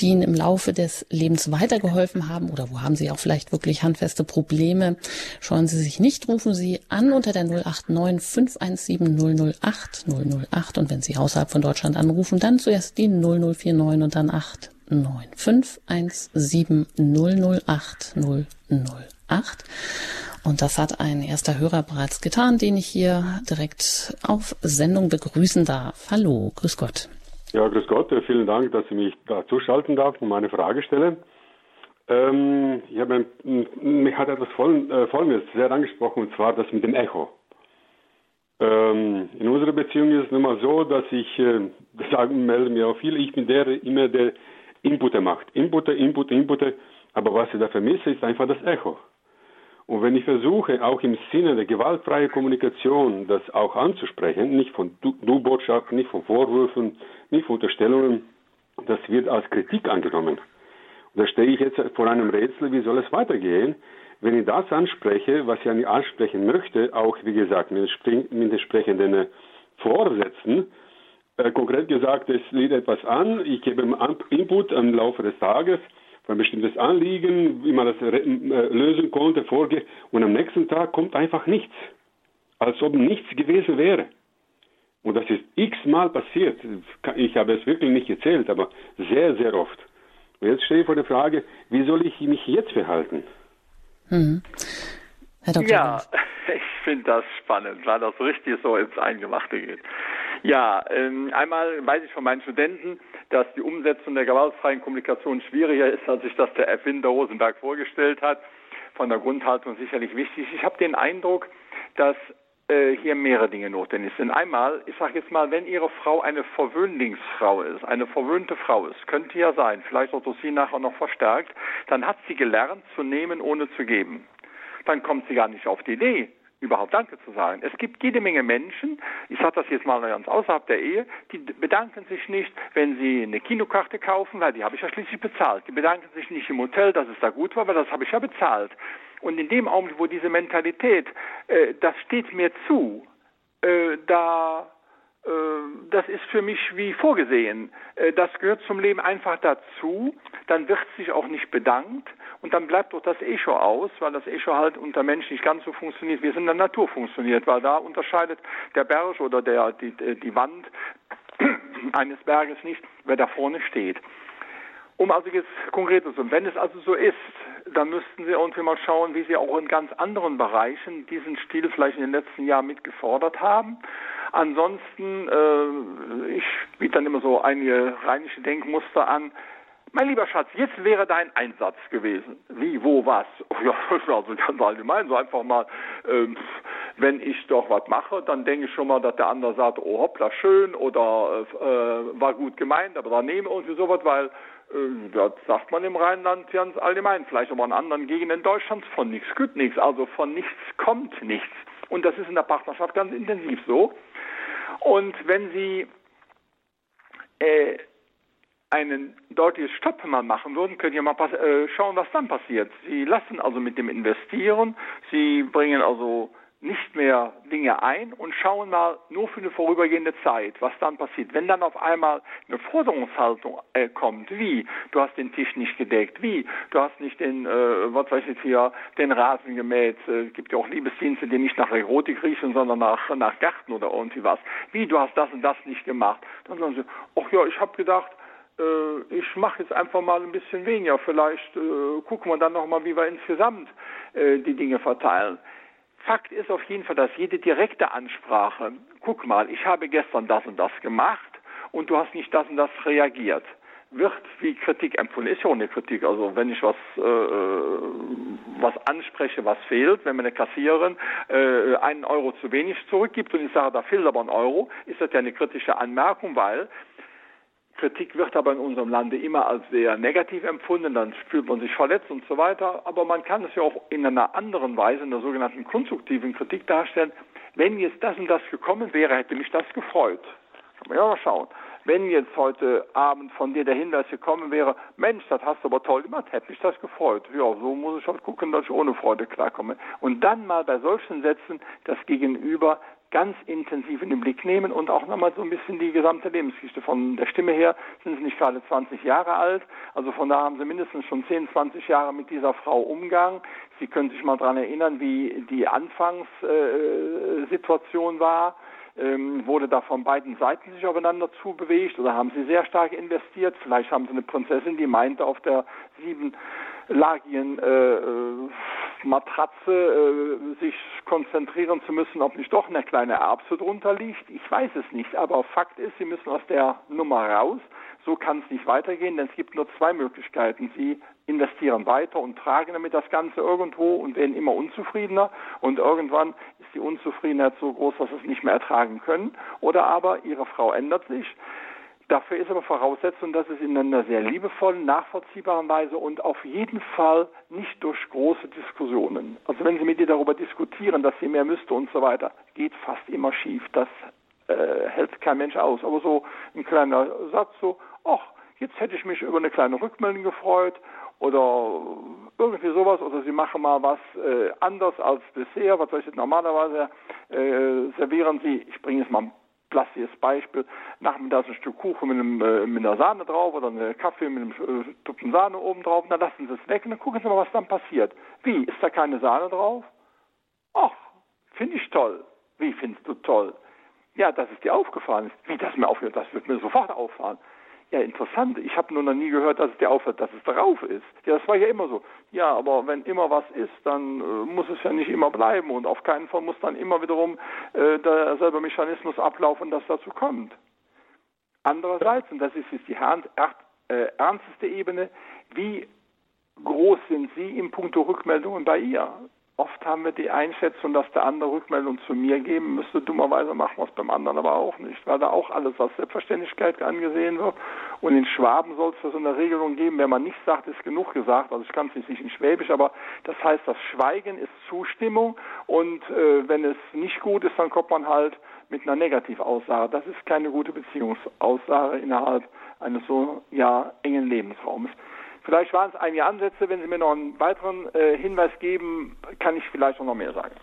die Ihnen im Laufe des Lebens weitergeholfen haben? Oder wo haben Sie auch vielleicht wirklich handfeste Probleme? Scheuen Sie sich nicht, rufen Sie an unter der 089 517 008 008. Und wenn Sie außerhalb von Deutschland anrufen, dann zuerst die 0049 und dann 8 9 517 008 008. Und das hat ein erster Hörer bereits getan, den ich hier direkt auf Sendung begrüßen darf. Hallo, grüß Gott. Ja, grüß Gott. Äh, vielen Dank, dass ich mich da zuschalten darf und meine Frage stelle. Ähm, ich mich hat etwas äh, Folgendes sehr angesprochen, und zwar das mit dem Echo. Ähm, in unserer Beziehung ist es nun mal so, dass ich, äh, sagen, melden mir auch viele, ich bin der immer der Inputer macht. Inputer, Inputer, Inputer. Aber was ich da vermisse, ist einfach das Echo. Und wenn ich versuche, auch im Sinne der gewaltfreien Kommunikation das auch anzusprechen, nicht von Du-Botschaften, nicht von Vorwürfen, nicht von Unterstellungen, das wird als Kritik angenommen. Und da stehe ich jetzt vor einem Rätsel, wie soll es weitergehen, wenn ich das anspreche, was ich ansprechen möchte, auch wie gesagt mit, mit entsprechenden Vorsätzen, äh, konkret gesagt, es lädt etwas an, ich gebe Input im Laufe des Tages für ein bestimmtes Anliegen, wie man das äh, lösen konnte, vorgeht, und am nächsten Tag kommt einfach nichts. Als ob nichts gewesen wäre. Und das ist x-mal passiert. Ich habe es wirklich nicht gezählt, aber sehr, sehr oft. Und jetzt stehe ich vor der Frage, wie soll ich mich jetzt verhalten? Mhm. Herr Dr. Ja, ich finde das spannend, weil das richtig so ins Eingemachte geht. Ja, ähm, einmal weiß ich von meinen Studenten, dass die Umsetzung der gewaltfreien Kommunikation schwieriger ist, als sich das der Erfinder Rosenberg vorgestellt hat. Von der Grundhaltung sicherlich wichtig. Ich habe den Eindruck, dass äh, hier mehrere Dinge notwendig sind. Einmal, ich sage jetzt mal, wenn Ihre Frau eine Verwöhnlingsfrau ist, eine verwöhnte Frau ist, könnte ja sein, vielleicht auch durch Sie nachher noch verstärkt, dann hat sie gelernt zu nehmen, ohne zu geben. Dann kommt sie gar nicht auf die Idee, überhaupt Danke zu sagen. Es gibt jede Menge Menschen, ich sage das jetzt mal ganz außerhalb der Ehe, die bedanken sich nicht, wenn sie eine Kinokarte kaufen, weil die habe ich ja schließlich bezahlt. Die bedanken sich nicht im Hotel, dass es da gut war, weil das habe ich ja bezahlt. Und in dem Augenblick, wo diese Mentalität, äh, das steht mir zu, äh, da äh, das ist für mich wie vorgesehen. Äh, das gehört zum Leben einfach dazu. Dann wird sich auch nicht bedankt und dann bleibt doch das Echo aus, weil das Echo halt unter Menschen nicht ganz so funktioniert, wie es in der Natur funktioniert, weil da unterscheidet der Berg oder der, die, die Wand eines Berges nicht, wer da vorne steht. Um also jetzt konkret zu sein, wenn es also so ist, dann müssten Sie irgendwie mal schauen, wie Sie auch in ganz anderen Bereichen diesen Stil vielleicht in den letzten Jahren mitgefordert haben. Ansonsten, äh, ich biete dann immer so einige rheinische Denkmuster an. Mein lieber Schatz, jetzt wäre dein Einsatz gewesen. Wie, wo, was? Ja, also ganz allgemein, so einfach mal, ähm, wenn ich doch was mache, dann denke ich schon mal, dass der andere sagt, oh hoppla, schön oder äh, war gut gemeint, aber daneben irgendwie sowas, weil äh, das sagt man im Rheinland ganz allgemein, vielleicht aber in anderen Gegenden Deutschlands, von nichts gut nichts, also von nichts kommt nichts. Und das ist in der Partnerschaft ganz intensiv so. Und wenn Sie äh, einen deutliches Stopp mal machen würden, könnt ihr mal äh, schauen, was dann passiert. Sie lassen also mit dem Investieren, Sie bringen also nicht mehr Dinge ein und schauen mal nur für eine vorübergehende Zeit, was dann passiert. Wenn dann auf einmal eine Forderungshaltung äh, kommt, wie, du hast den Tisch nicht gedeckt, wie, du hast nicht den, äh, was weiß ich hier, den Rasen gemäht, äh, gibt ja auch Liebesdienste, die nicht nach Erotik riechen, sondern nach, nach Gärten oder irgendwie was, wie, du hast das und das nicht gemacht. Dann sagen sie, ach ja, ich habe gedacht, ich mache jetzt einfach mal ein bisschen weniger, vielleicht äh, gucken wir dann nochmal, wie wir insgesamt äh, die Dinge verteilen. Fakt ist auf jeden Fall, dass jede direkte Ansprache, guck mal, ich habe gestern das und das gemacht und du hast nicht das und das reagiert, wird wie Kritik empfunden. Ist ja auch eine Kritik. Also wenn ich was, äh, was anspreche, was fehlt, wenn mir eine Kassiererin äh, einen Euro zu wenig zurückgibt und ich sage, da fehlt aber ein Euro, ist das ja eine kritische Anmerkung, weil Kritik wird aber in unserem Lande immer als sehr negativ empfunden, dann fühlt man sich verletzt und so weiter. Aber man kann es ja auch in einer anderen Weise, in der sogenannten konstruktiven Kritik darstellen. Wenn jetzt das und das gekommen wäre, hätte mich das gefreut. Kann man ja mal schauen. Wenn jetzt heute Abend von dir der Hinweis gekommen wäre, Mensch, das hast du aber toll gemacht, hätte mich das gefreut. Ja, so muss ich halt gucken, dass ich ohne Freude klarkomme. Und dann mal bei solchen Sätzen das Gegenüber ganz intensiv in den Blick nehmen und auch nochmal so ein bisschen die gesamte Lebensgeschichte. Von der Stimme her sind sie nicht gerade 20 Jahre alt, also von da haben sie mindestens schon 10, 20 Jahre mit dieser Frau Umgang. Sie können sich mal daran erinnern, wie die Anfangssituation war. Ähm, wurde da von beiden Seiten sich aufeinander zubewegt oder haben sie sehr stark investiert? Vielleicht haben sie eine Prinzessin, die meinte, auf der sieben Lagien äh, äh, Matratze äh, sich konzentrieren zu müssen, ob nicht doch eine kleine Erbse drunter liegt. Ich weiß es nicht, aber Fakt ist, Sie müssen aus der Nummer raus. So kann es nicht weitergehen, denn es gibt nur zwei Möglichkeiten. Sie investieren weiter und tragen damit das Ganze irgendwo und werden immer unzufriedener und irgendwann ist die Unzufriedenheit so groß, dass sie es nicht mehr ertragen können. Oder aber Ihre Frau ändert sich Dafür ist aber Voraussetzung, dass es in einer sehr liebevollen, nachvollziehbaren Weise und auf jeden Fall nicht durch große Diskussionen. Also wenn Sie mit ihr darüber diskutieren, dass sie mehr müsste und so weiter, geht fast immer schief. Das äh, hält kein Mensch aus. Aber so ein kleiner Satz so, ach, jetzt hätte ich mich über eine kleine Rückmeldung gefreut oder irgendwie sowas oder sie machen mal was äh, anders als Dessert, was weiß ich, normalerweise äh, servieren sie, ich bringe es mal plastiges Beispiel, nachmittags ein Stück Kuchen mit, einem, äh, mit einer Sahne drauf oder einen Kaffee mit einem äh, Tupfen Sahne oben drauf, dann lassen Sie es weg und dann gucken Sie mal, was dann passiert. Wie, ist da keine Sahne drauf? Ach, finde ich toll. Wie findest du toll? Ja, dass es dir aufgefallen ist. Wie das mir aufgefallen das wird mir sofort auffallen. Ja, interessant. Ich habe nur noch nie gehört, dass es dir auffällt, dass es drauf ist. Ja, das war ja immer so. Ja, aber wenn immer was ist, dann äh, muss es ja nicht immer bleiben und auf keinen Fall muss dann immer wiederum äh, derselbe Mechanismus ablaufen, dass dazu kommt. Andererseits, und das ist jetzt die äh, ernsteste Ebene, wie groß sind Sie im Punkt Rückmeldungen bei ihr? Oft haben wir die Einschätzung, dass der andere Rückmeldung zu mir geben müsste. Dummerweise machen wir es beim anderen aber auch nicht, weil da auch alles als Selbstverständlichkeit angesehen wird. Und in Schwaben soll es so eine Regelung geben, wenn man nicht sagt, ist genug gesagt. Also ich kann es nicht in Schwäbisch, aber das heißt, das Schweigen ist Zustimmung und äh, wenn es nicht gut ist, dann kommt man halt mit einer Negativaussage. Das ist keine gute Beziehungsaussage innerhalb eines so ja engen Lebensraums. Vielleicht waren es einige Ansätze. Wenn Sie mir noch einen weiteren äh, Hinweis geben, kann ich vielleicht auch noch mehr sagen.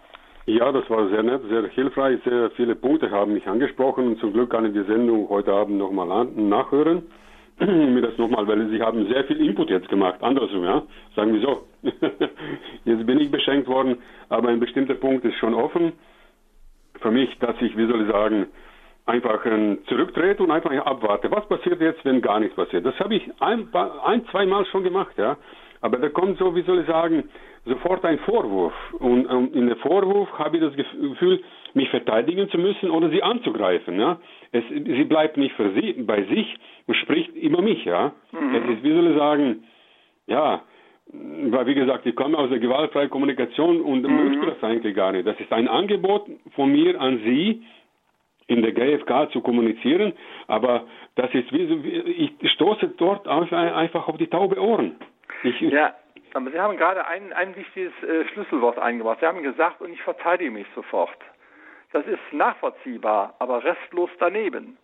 Ja, das war sehr nett, sehr hilfreich. Sehr viele Punkte haben mich angesprochen und zum Glück kann ich die Sendung heute Abend nochmal nachhören. mir das nochmal, weil Sie haben sehr viel Input jetzt gemacht. Andersrum, ja. Sagen wir so. jetzt bin ich beschenkt worden, aber ein bestimmter Punkt ist schon offen für mich, dass ich, wie soll ich sagen, einfach zurücktrete und einfach abwarte. Was passiert jetzt, wenn gar nichts passiert? Das habe ich ein, ein zwei Mal schon gemacht, ja. Aber da kommt so, wie soll ich sagen, sofort ein Vorwurf. Und um, in der Vorwurf habe ich das Gefühl, mich verteidigen zu müssen oder sie anzugreifen, ja. Es, sie bleibt nicht für sie, bei sich und spricht immer mich, ja. Mhm. Es ist, wie soll ich sagen, ja, weil wie gesagt, ich komme aus der gewaltfreien Kommunikation und mhm. möchte das eigentlich gar nicht. Das ist ein Angebot von mir an Sie, in der GfK zu kommunizieren, aber das ist wie, ich stoße dort einfach auf die taube Ohren. Ich, ja, aber Sie haben gerade ein, ein wichtiges äh, Schlüsselwort eingebracht. Sie haben gesagt, und ich verteidige mich sofort. Das ist nachvollziehbar, aber restlos daneben.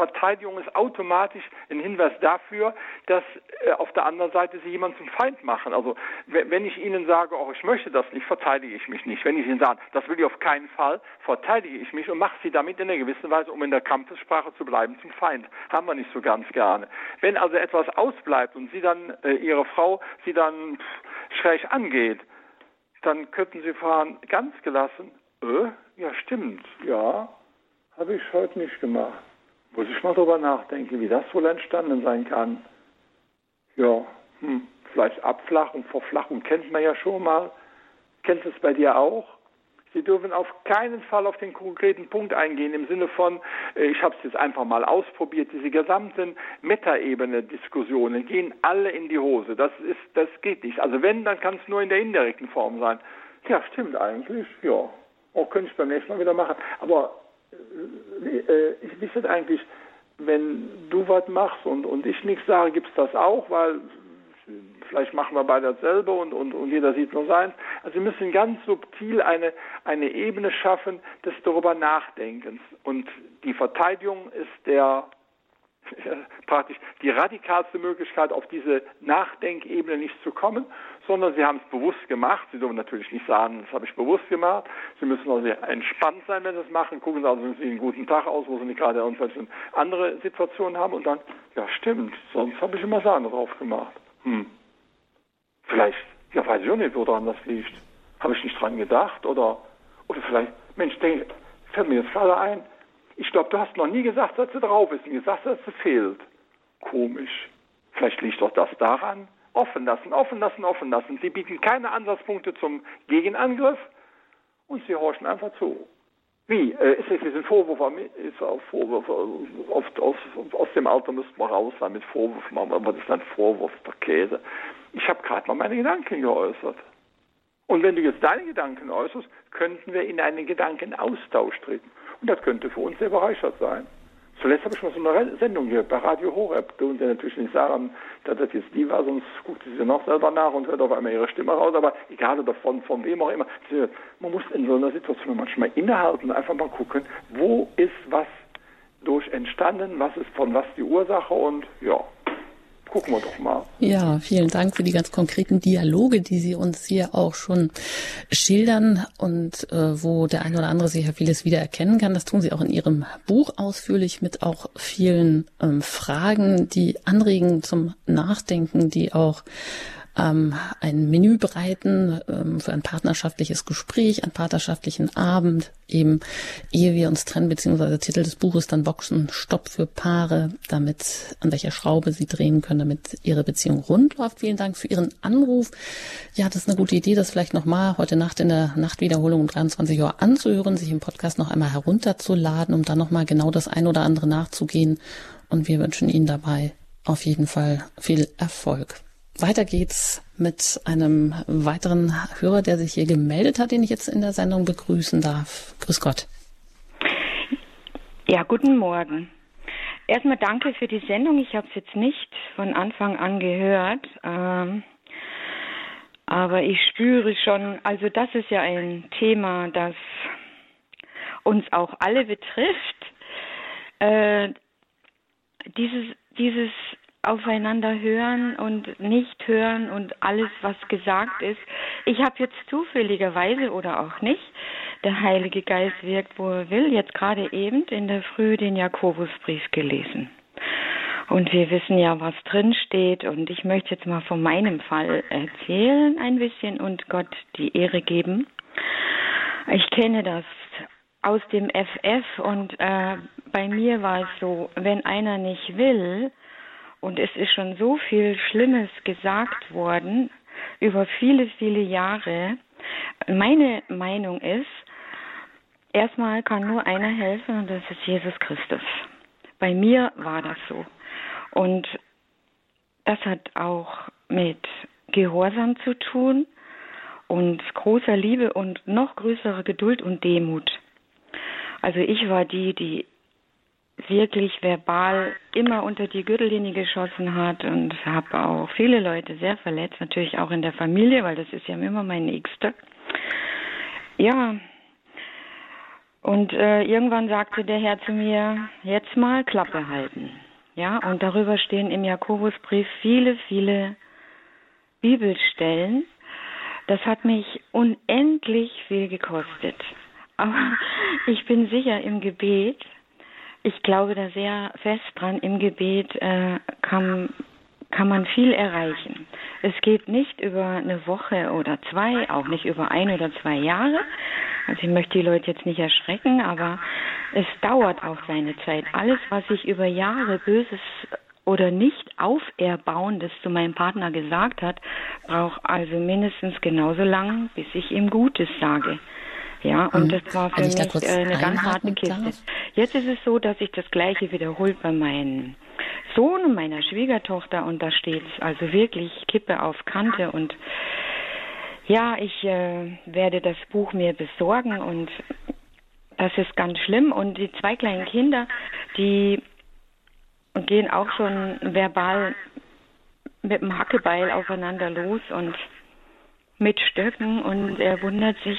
Verteidigung ist automatisch ein Hinweis dafür, dass äh, auf der anderen Seite sie jemanden zum Feind machen. Also wenn ich Ihnen sage, oh, ich möchte das nicht, verteidige ich mich nicht. Wenn ich Ihnen sage, das will ich auf keinen Fall, verteidige ich mich und mache Sie damit in einer gewissen Weise, um in der Kampfessprache zu bleiben, zum Feind. Haben wir nicht so ganz gerne. Wenn also etwas ausbleibt und Sie dann, äh, Ihre Frau, Sie dann pff, schräg angeht, dann könnten Sie fragen, ganz gelassen, äh, ja stimmt, ja, habe ich heute nicht gemacht. Muss ich mal drüber nachdenken, wie das wohl entstanden sein kann. Ja, hm, vielleicht Abflachung, Verflachung kennt man ja schon mal. Kennst du es bei dir auch? Sie dürfen auf keinen Fall auf den konkreten Punkt eingehen, im Sinne von, äh, ich habe es jetzt einfach mal ausprobiert, diese gesamten Metaebene-Diskussionen gehen alle in die Hose. Das, ist, das geht nicht. Also wenn, dann kann es nur in der indirekten Form sein. Ja, stimmt eigentlich, ja. Auch könnte ich beim nächsten Mal wieder machen. Aber ich wisse eigentlich, wenn du was machst und, und ich nichts sage, gibt es das auch, weil vielleicht machen wir beide dasselbe und, und, und jeder sieht nur seins. Also wir müssen ganz subtil eine, eine Ebene schaffen des darüber Nachdenkens. Und die Verteidigung ist der praktisch die radikalste Möglichkeit, auf diese Nachdenkebene nicht zu kommen, sondern sie haben es bewusst gemacht. Sie dürfen natürlich nicht sagen, das habe ich bewusst gemacht. Sie müssen also sehr entspannt sein, wenn sie es machen. Gucken Sie also Sie einen guten Tag aus, wo Sie nicht gerade irgendwelche andere Situationen haben und dann, ja stimmt, sonst habe ich immer Sahne drauf gemacht. Hm. Vielleicht, ja weiß ich auch nicht, woran das liegt. Habe ich nicht dran gedacht oder, oder vielleicht, Mensch, denk, fällt mir jetzt gerade ein, ich glaube, du hast noch nie gesagt, dass sie drauf ist und gesagt, dass sie fehlt. Komisch. Vielleicht liegt doch das daran. Offen lassen, offen lassen, offen lassen. Sie bieten keine Ansatzpunkte zum Gegenangriff und sie horchen einfach zu. Wie? Äh, ist es ein Vorwurf? Ist auch Vorwurf oft aus, aus dem Alter müsste man raus sein mit Vorwürfen, aber das ist ein Vorwurf, der Käse. Ich habe gerade mal meine Gedanken geäußert. Und wenn du jetzt deine Gedanken äußerst, könnten wir in einen Gedankenaustausch treten. Und das könnte für uns sehr bereichert sein. Zuletzt habe ich mal so eine Sendung gehört bei Radio Horeb. Du und natürlich nicht sagen, dass das jetzt die war, sonst guckt sie sich noch selber nach und hört auf einmal ihre Stimme raus. Aber egal oder von, von wem auch immer. Man muss in so einer Situation manchmal innehalten einfach mal gucken, wo ist was durch entstanden, was ist von was die Ursache und ja, gucken wir doch mal. Ja, vielen Dank für die ganz konkreten Dialoge, die Sie uns hier auch schon schildern und äh, wo der eine oder andere sicher vieles wiedererkennen kann. Das tun Sie auch in Ihrem Buch ausführlich mit auch vielen ähm, Fragen, die anregen zum Nachdenken, die auch ähm, ein Menü bereiten ähm, für ein partnerschaftliches Gespräch, einen partnerschaftlichen Abend, eben ehe wir uns trennen, beziehungsweise Titel des Buches dann Boxen Stopp für Paare, damit an welcher Schraube sie drehen können, damit ihre Beziehung rund läuft. Vielen Dank für Ihren Anruf. Ja, das ist eine gute Idee, das vielleicht nochmal heute Nacht in der Nachtwiederholung um 23 Uhr anzuhören, sich im Podcast noch einmal herunterzuladen, um dann nochmal genau das ein oder andere nachzugehen. Und wir wünschen Ihnen dabei auf jeden Fall viel Erfolg. Weiter geht's mit einem weiteren Hörer, der sich hier gemeldet hat, den ich jetzt in der Sendung begrüßen darf. Grüß Gott. Ja, guten Morgen. Erstmal danke für die Sendung. Ich habe es jetzt nicht von Anfang an gehört, ähm, aber ich spüre schon, also das ist ja ein Thema, das uns auch alle betrifft. Äh, dieses, dieses aufeinander hören und nicht hören und alles, was gesagt ist. Ich habe jetzt zufälligerweise oder auch nicht, der Heilige Geist wirkt, wo er will, jetzt gerade eben in der Früh den Jakobusbrief gelesen. Und wir wissen ja, was drin steht. Und ich möchte jetzt mal von meinem Fall erzählen ein bisschen und Gott die Ehre geben. Ich kenne das aus dem FF und äh, bei mir war es so, wenn einer nicht will, und es ist schon so viel Schlimmes gesagt worden über viele, viele Jahre. Meine Meinung ist, erstmal kann nur einer helfen und das ist Jesus Christus. Bei mir war das so. Und das hat auch mit Gehorsam zu tun und großer Liebe und noch größerer Geduld und Demut. Also ich war die, die wirklich verbal immer unter die Gürtellinie geschossen hat und habe auch viele Leute sehr verletzt, natürlich auch in der Familie, weil das ist ja immer mein Nächster. Ja, und äh, irgendwann sagte der Herr zu mir, jetzt mal Klappe halten. Ja, und darüber stehen im Jakobusbrief viele, viele Bibelstellen. Das hat mich unendlich viel gekostet. Aber ich bin sicher im Gebet ich glaube da sehr fest dran. Im Gebet äh, kann, kann man viel erreichen. Es geht nicht über eine Woche oder zwei, auch nicht über ein oder zwei Jahre. Also ich möchte die Leute jetzt nicht erschrecken, aber es dauert auch seine Zeit. Alles, was ich über Jahre Böses oder nicht Auferbauendes zu meinem Partner gesagt hat, braucht also mindestens genauso lang, bis ich ihm Gutes sage. Ja, und mhm. das war für mich da äh, eine ganz harte Kiste. Darf? Jetzt ist es so, dass sich das Gleiche wiederholt bei meinem Sohn und meiner Schwiegertochter und da steht es also wirklich Kippe auf Kante und ja, ich äh, werde das Buch mir besorgen und das ist ganz schlimm und die zwei kleinen Kinder, die gehen auch schon verbal mit dem Hackebeil aufeinander los und mit Stöcken und er wundert sich,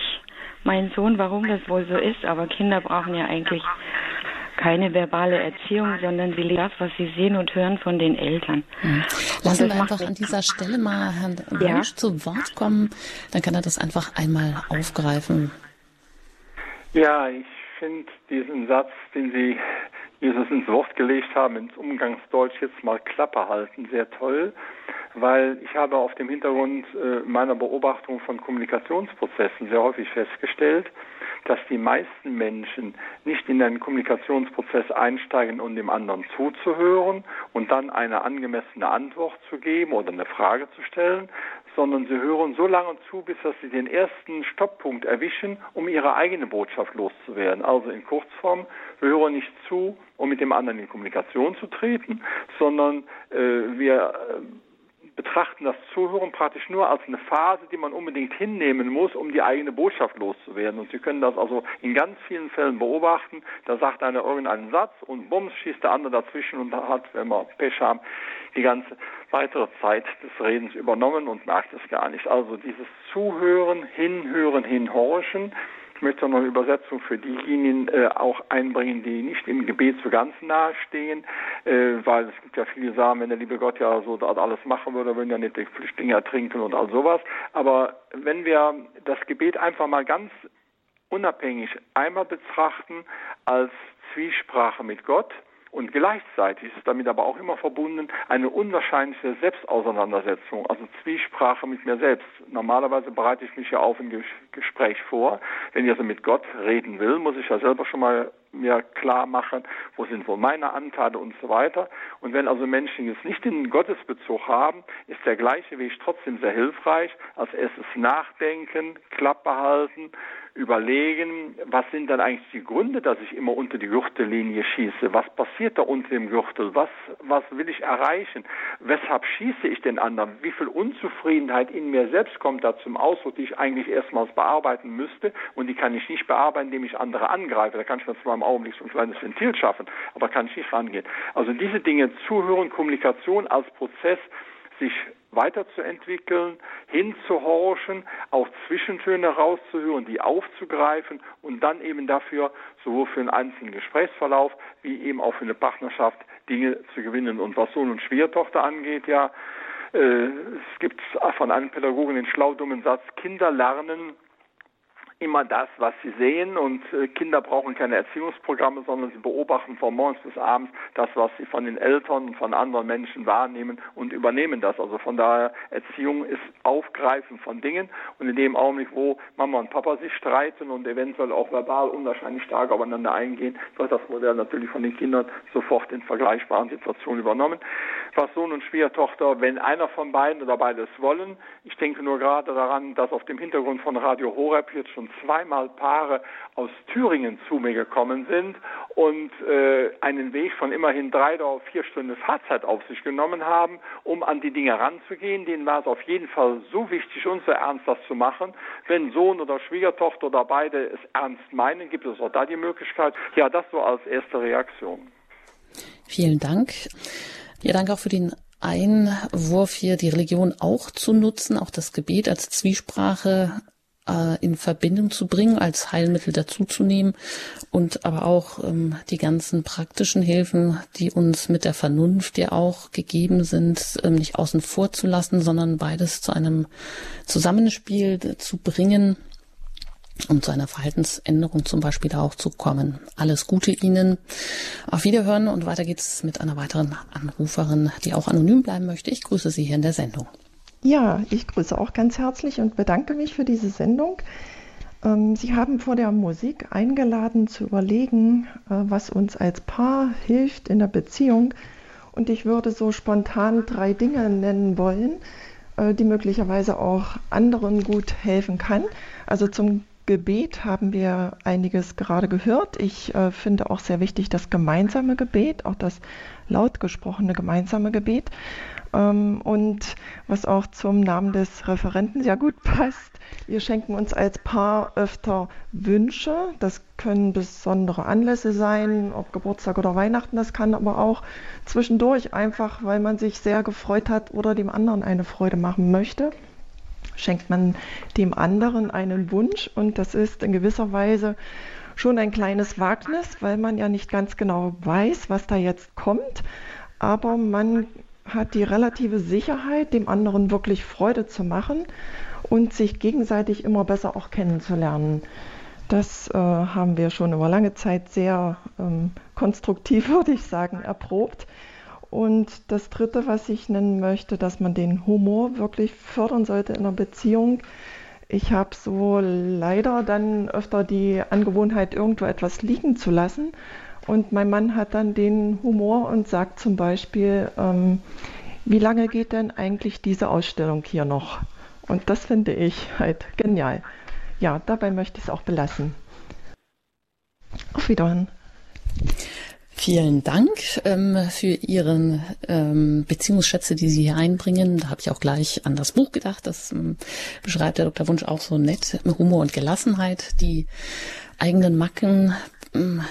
mein Sohn, warum das wohl so ist. Aber Kinder brauchen ja eigentlich keine verbale Erziehung, sondern sie das, was sie sehen und hören von den Eltern. Mhm. Lassen wir einfach an dieser Stelle mal Herrn ja? Wunsch zu Wort kommen. Dann kann er das einfach einmal aufgreifen. Ja, ich finde diesen Satz, den Sie Jesus ins Wort gelegt haben, ins Umgangsdeutsch jetzt mal Klappe halten, sehr toll weil ich habe auf dem Hintergrund äh, meiner Beobachtung von Kommunikationsprozessen sehr häufig festgestellt, dass die meisten Menschen nicht in einen Kommunikationsprozess einsteigen, um dem anderen zuzuhören und dann eine angemessene Antwort zu geben oder eine Frage zu stellen, sondern sie hören so lange zu, bis dass sie den ersten Stopppunkt erwischen, um ihre eigene Botschaft loszuwerden. Also in Kurzform, wir hören nicht zu, um mit dem anderen in Kommunikation zu treten, sondern äh, wir äh, betrachten das Zuhören praktisch nur als eine Phase, die man unbedingt hinnehmen muss, um die eigene Botschaft loszuwerden. Und Sie können das also in ganz vielen Fällen beobachten. Da sagt einer irgendeinen Satz und bums schießt der andere dazwischen und hat, wenn wir Pech haben, die ganze weitere Zeit des Redens übernommen und merkt es gar nicht. Also dieses Zuhören, Hinhören, Hinhorchen Ich möchte noch eine Übersetzung für diejenigen äh, auch einbringen, die nicht im Gebet so ganz nahe stehen, äh, weil es gibt ja viele sagen, wenn der liebe Gott ja so alles machen würde, würden ja nicht die Flüchtlinge ertrinken und all sowas. Aber wenn wir das Gebet einfach mal ganz unabhängig einmal betrachten als Zwiesprache mit Gott, und gleichzeitig ist damit aber auch immer verbunden eine unwahrscheinliche Selbstauseinandersetzung, also Zwiesprache mit mir selbst. Normalerweise bereite ich mich ja auf ein Gespräch vor. Wenn ich also mit Gott reden will, muss ich ja selber schon mal mir klar machen, wo sind wohl meine Anteile und so weiter. Und wenn also Menschen jetzt nicht den Gottesbezug haben, ist der gleiche Weg trotzdem sehr hilfreich. Als erstes nachdenken, Klappe halten, überlegen, was sind dann eigentlich die Gründe, dass ich immer unter die Gürtellinie schieße? Was passiert da unter dem Gürtel? Was, was will ich erreichen? Weshalb schieße ich den anderen? Wie viel Unzufriedenheit in mir selbst kommt da zum Ausdruck, die ich eigentlich erstmals bearbeiten müsste und die kann ich nicht bearbeiten, indem ich andere angreife. Da kann ich zwar im Augenblick so ein kleines Ventil schaffen, aber kann ich nicht rangehen. Also diese Dinge, Zuhören, Kommunikation als Prozess, sich weiterzuentwickeln, hinzuhorchen, auch Zwischentöne rauszuhören, die aufzugreifen und dann eben dafür sowohl für einen einzelnen Gesprächsverlauf wie eben auch für eine Partnerschaft Dinge zu gewinnen. Und was Sohn und Schwiegertochter angeht, ja, äh, es gibt von einem Pädagogen den schlau dummen Satz, Kinder lernen immer das, was sie sehen und äh, Kinder brauchen keine Erziehungsprogramme, sondern sie beobachten von morgens bis abends das, was sie von den Eltern und von anderen Menschen wahrnehmen und übernehmen das. Also von daher Erziehung ist Aufgreifen von Dingen und in dem Augenblick, wo Mama und Papa sich streiten und eventuell auch verbal unwahrscheinlich stark aufeinander eingehen, wird das Modell natürlich von den Kindern sofort in vergleichbaren Situationen übernommen. Sohn und Schwiegertochter, wenn einer von beiden oder beides wollen, ich denke nur gerade daran, dass auf dem Hintergrund von Radio Horeb jetzt schon zweimal Paare aus Thüringen zu mir gekommen sind und äh, einen Weg von immerhin drei oder vier Stunden Fahrzeit auf sich genommen haben, um an die Dinge ranzugehen. Denen war es auf jeden Fall so wichtig und so ernst, das zu machen. Wenn Sohn oder Schwiegertochter oder beide es ernst meinen, gibt es auch da die Möglichkeit. Ja, das so als erste Reaktion. Vielen Dank. Ja, danke auch für den Einwurf hier, die Religion auch zu nutzen, auch das Gebet als Zwiesprache äh, in Verbindung zu bringen, als Heilmittel dazuzunehmen und aber auch ähm, die ganzen praktischen Hilfen, die uns mit der Vernunft ja auch gegeben sind, ähm, nicht außen vor zu lassen, sondern beides zu einem Zusammenspiel zu bringen um zu einer Verhaltensänderung zum Beispiel auch zu kommen. Alles Gute Ihnen. Auf Wiederhören und weiter geht's mit einer weiteren Anruferin, die auch anonym bleiben möchte. Ich grüße Sie hier in der Sendung. Ja, ich grüße auch ganz herzlich und bedanke mich für diese Sendung. Ähm, Sie haben vor der Musik eingeladen zu überlegen, äh, was uns als Paar hilft in der Beziehung. Und ich würde so spontan drei Dinge nennen wollen, äh, die möglicherweise auch anderen gut helfen kann. Also zum Gebet haben wir einiges gerade gehört. Ich äh, finde auch sehr wichtig das gemeinsame Gebet, auch das laut gesprochene gemeinsame Gebet. Ähm, und was auch zum Namen des Referenten sehr gut passt, wir schenken uns als Paar öfter Wünsche. Das können besondere Anlässe sein, ob Geburtstag oder Weihnachten. Das kann aber auch zwischendurch einfach, weil man sich sehr gefreut hat oder dem anderen eine Freude machen möchte schenkt man dem anderen einen Wunsch und das ist in gewisser Weise schon ein kleines Wagnis, weil man ja nicht ganz genau weiß, was da jetzt kommt, aber man hat die relative Sicherheit, dem anderen wirklich Freude zu machen und sich gegenseitig immer besser auch kennenzulernen. Das äh, haben wir schon über lange Zeit sehr ähm, konstruktiv, würde ich sagen, erprobt. Und das Dritte, was ich nennen möchte, dass man den Humor wirklich fördern sollte in einer Beziehung. Ich habe so leider dann öfter die Angewohnheit, irgendwo etwas liegen zu lassen. Und mein Mann hat dann den Humor und sagt zum Beispiel, ähm, wie lange geht denn eigentlich diese Ausstellung hier noch? Und das finde ich halt genial. Ja, dabei möchte ich es auch belassen. Auf Wiedersehen. Vielen Dank ähm, für Ihren ähm, Beziehungsschätze, die Sie hier einbringen. Da habe ich auch gleich an das Buch gedacht. Das ähm, beschreibt der Dr. Wunsch auch so nett. Humor und Gelassenheit, die eigenen Macken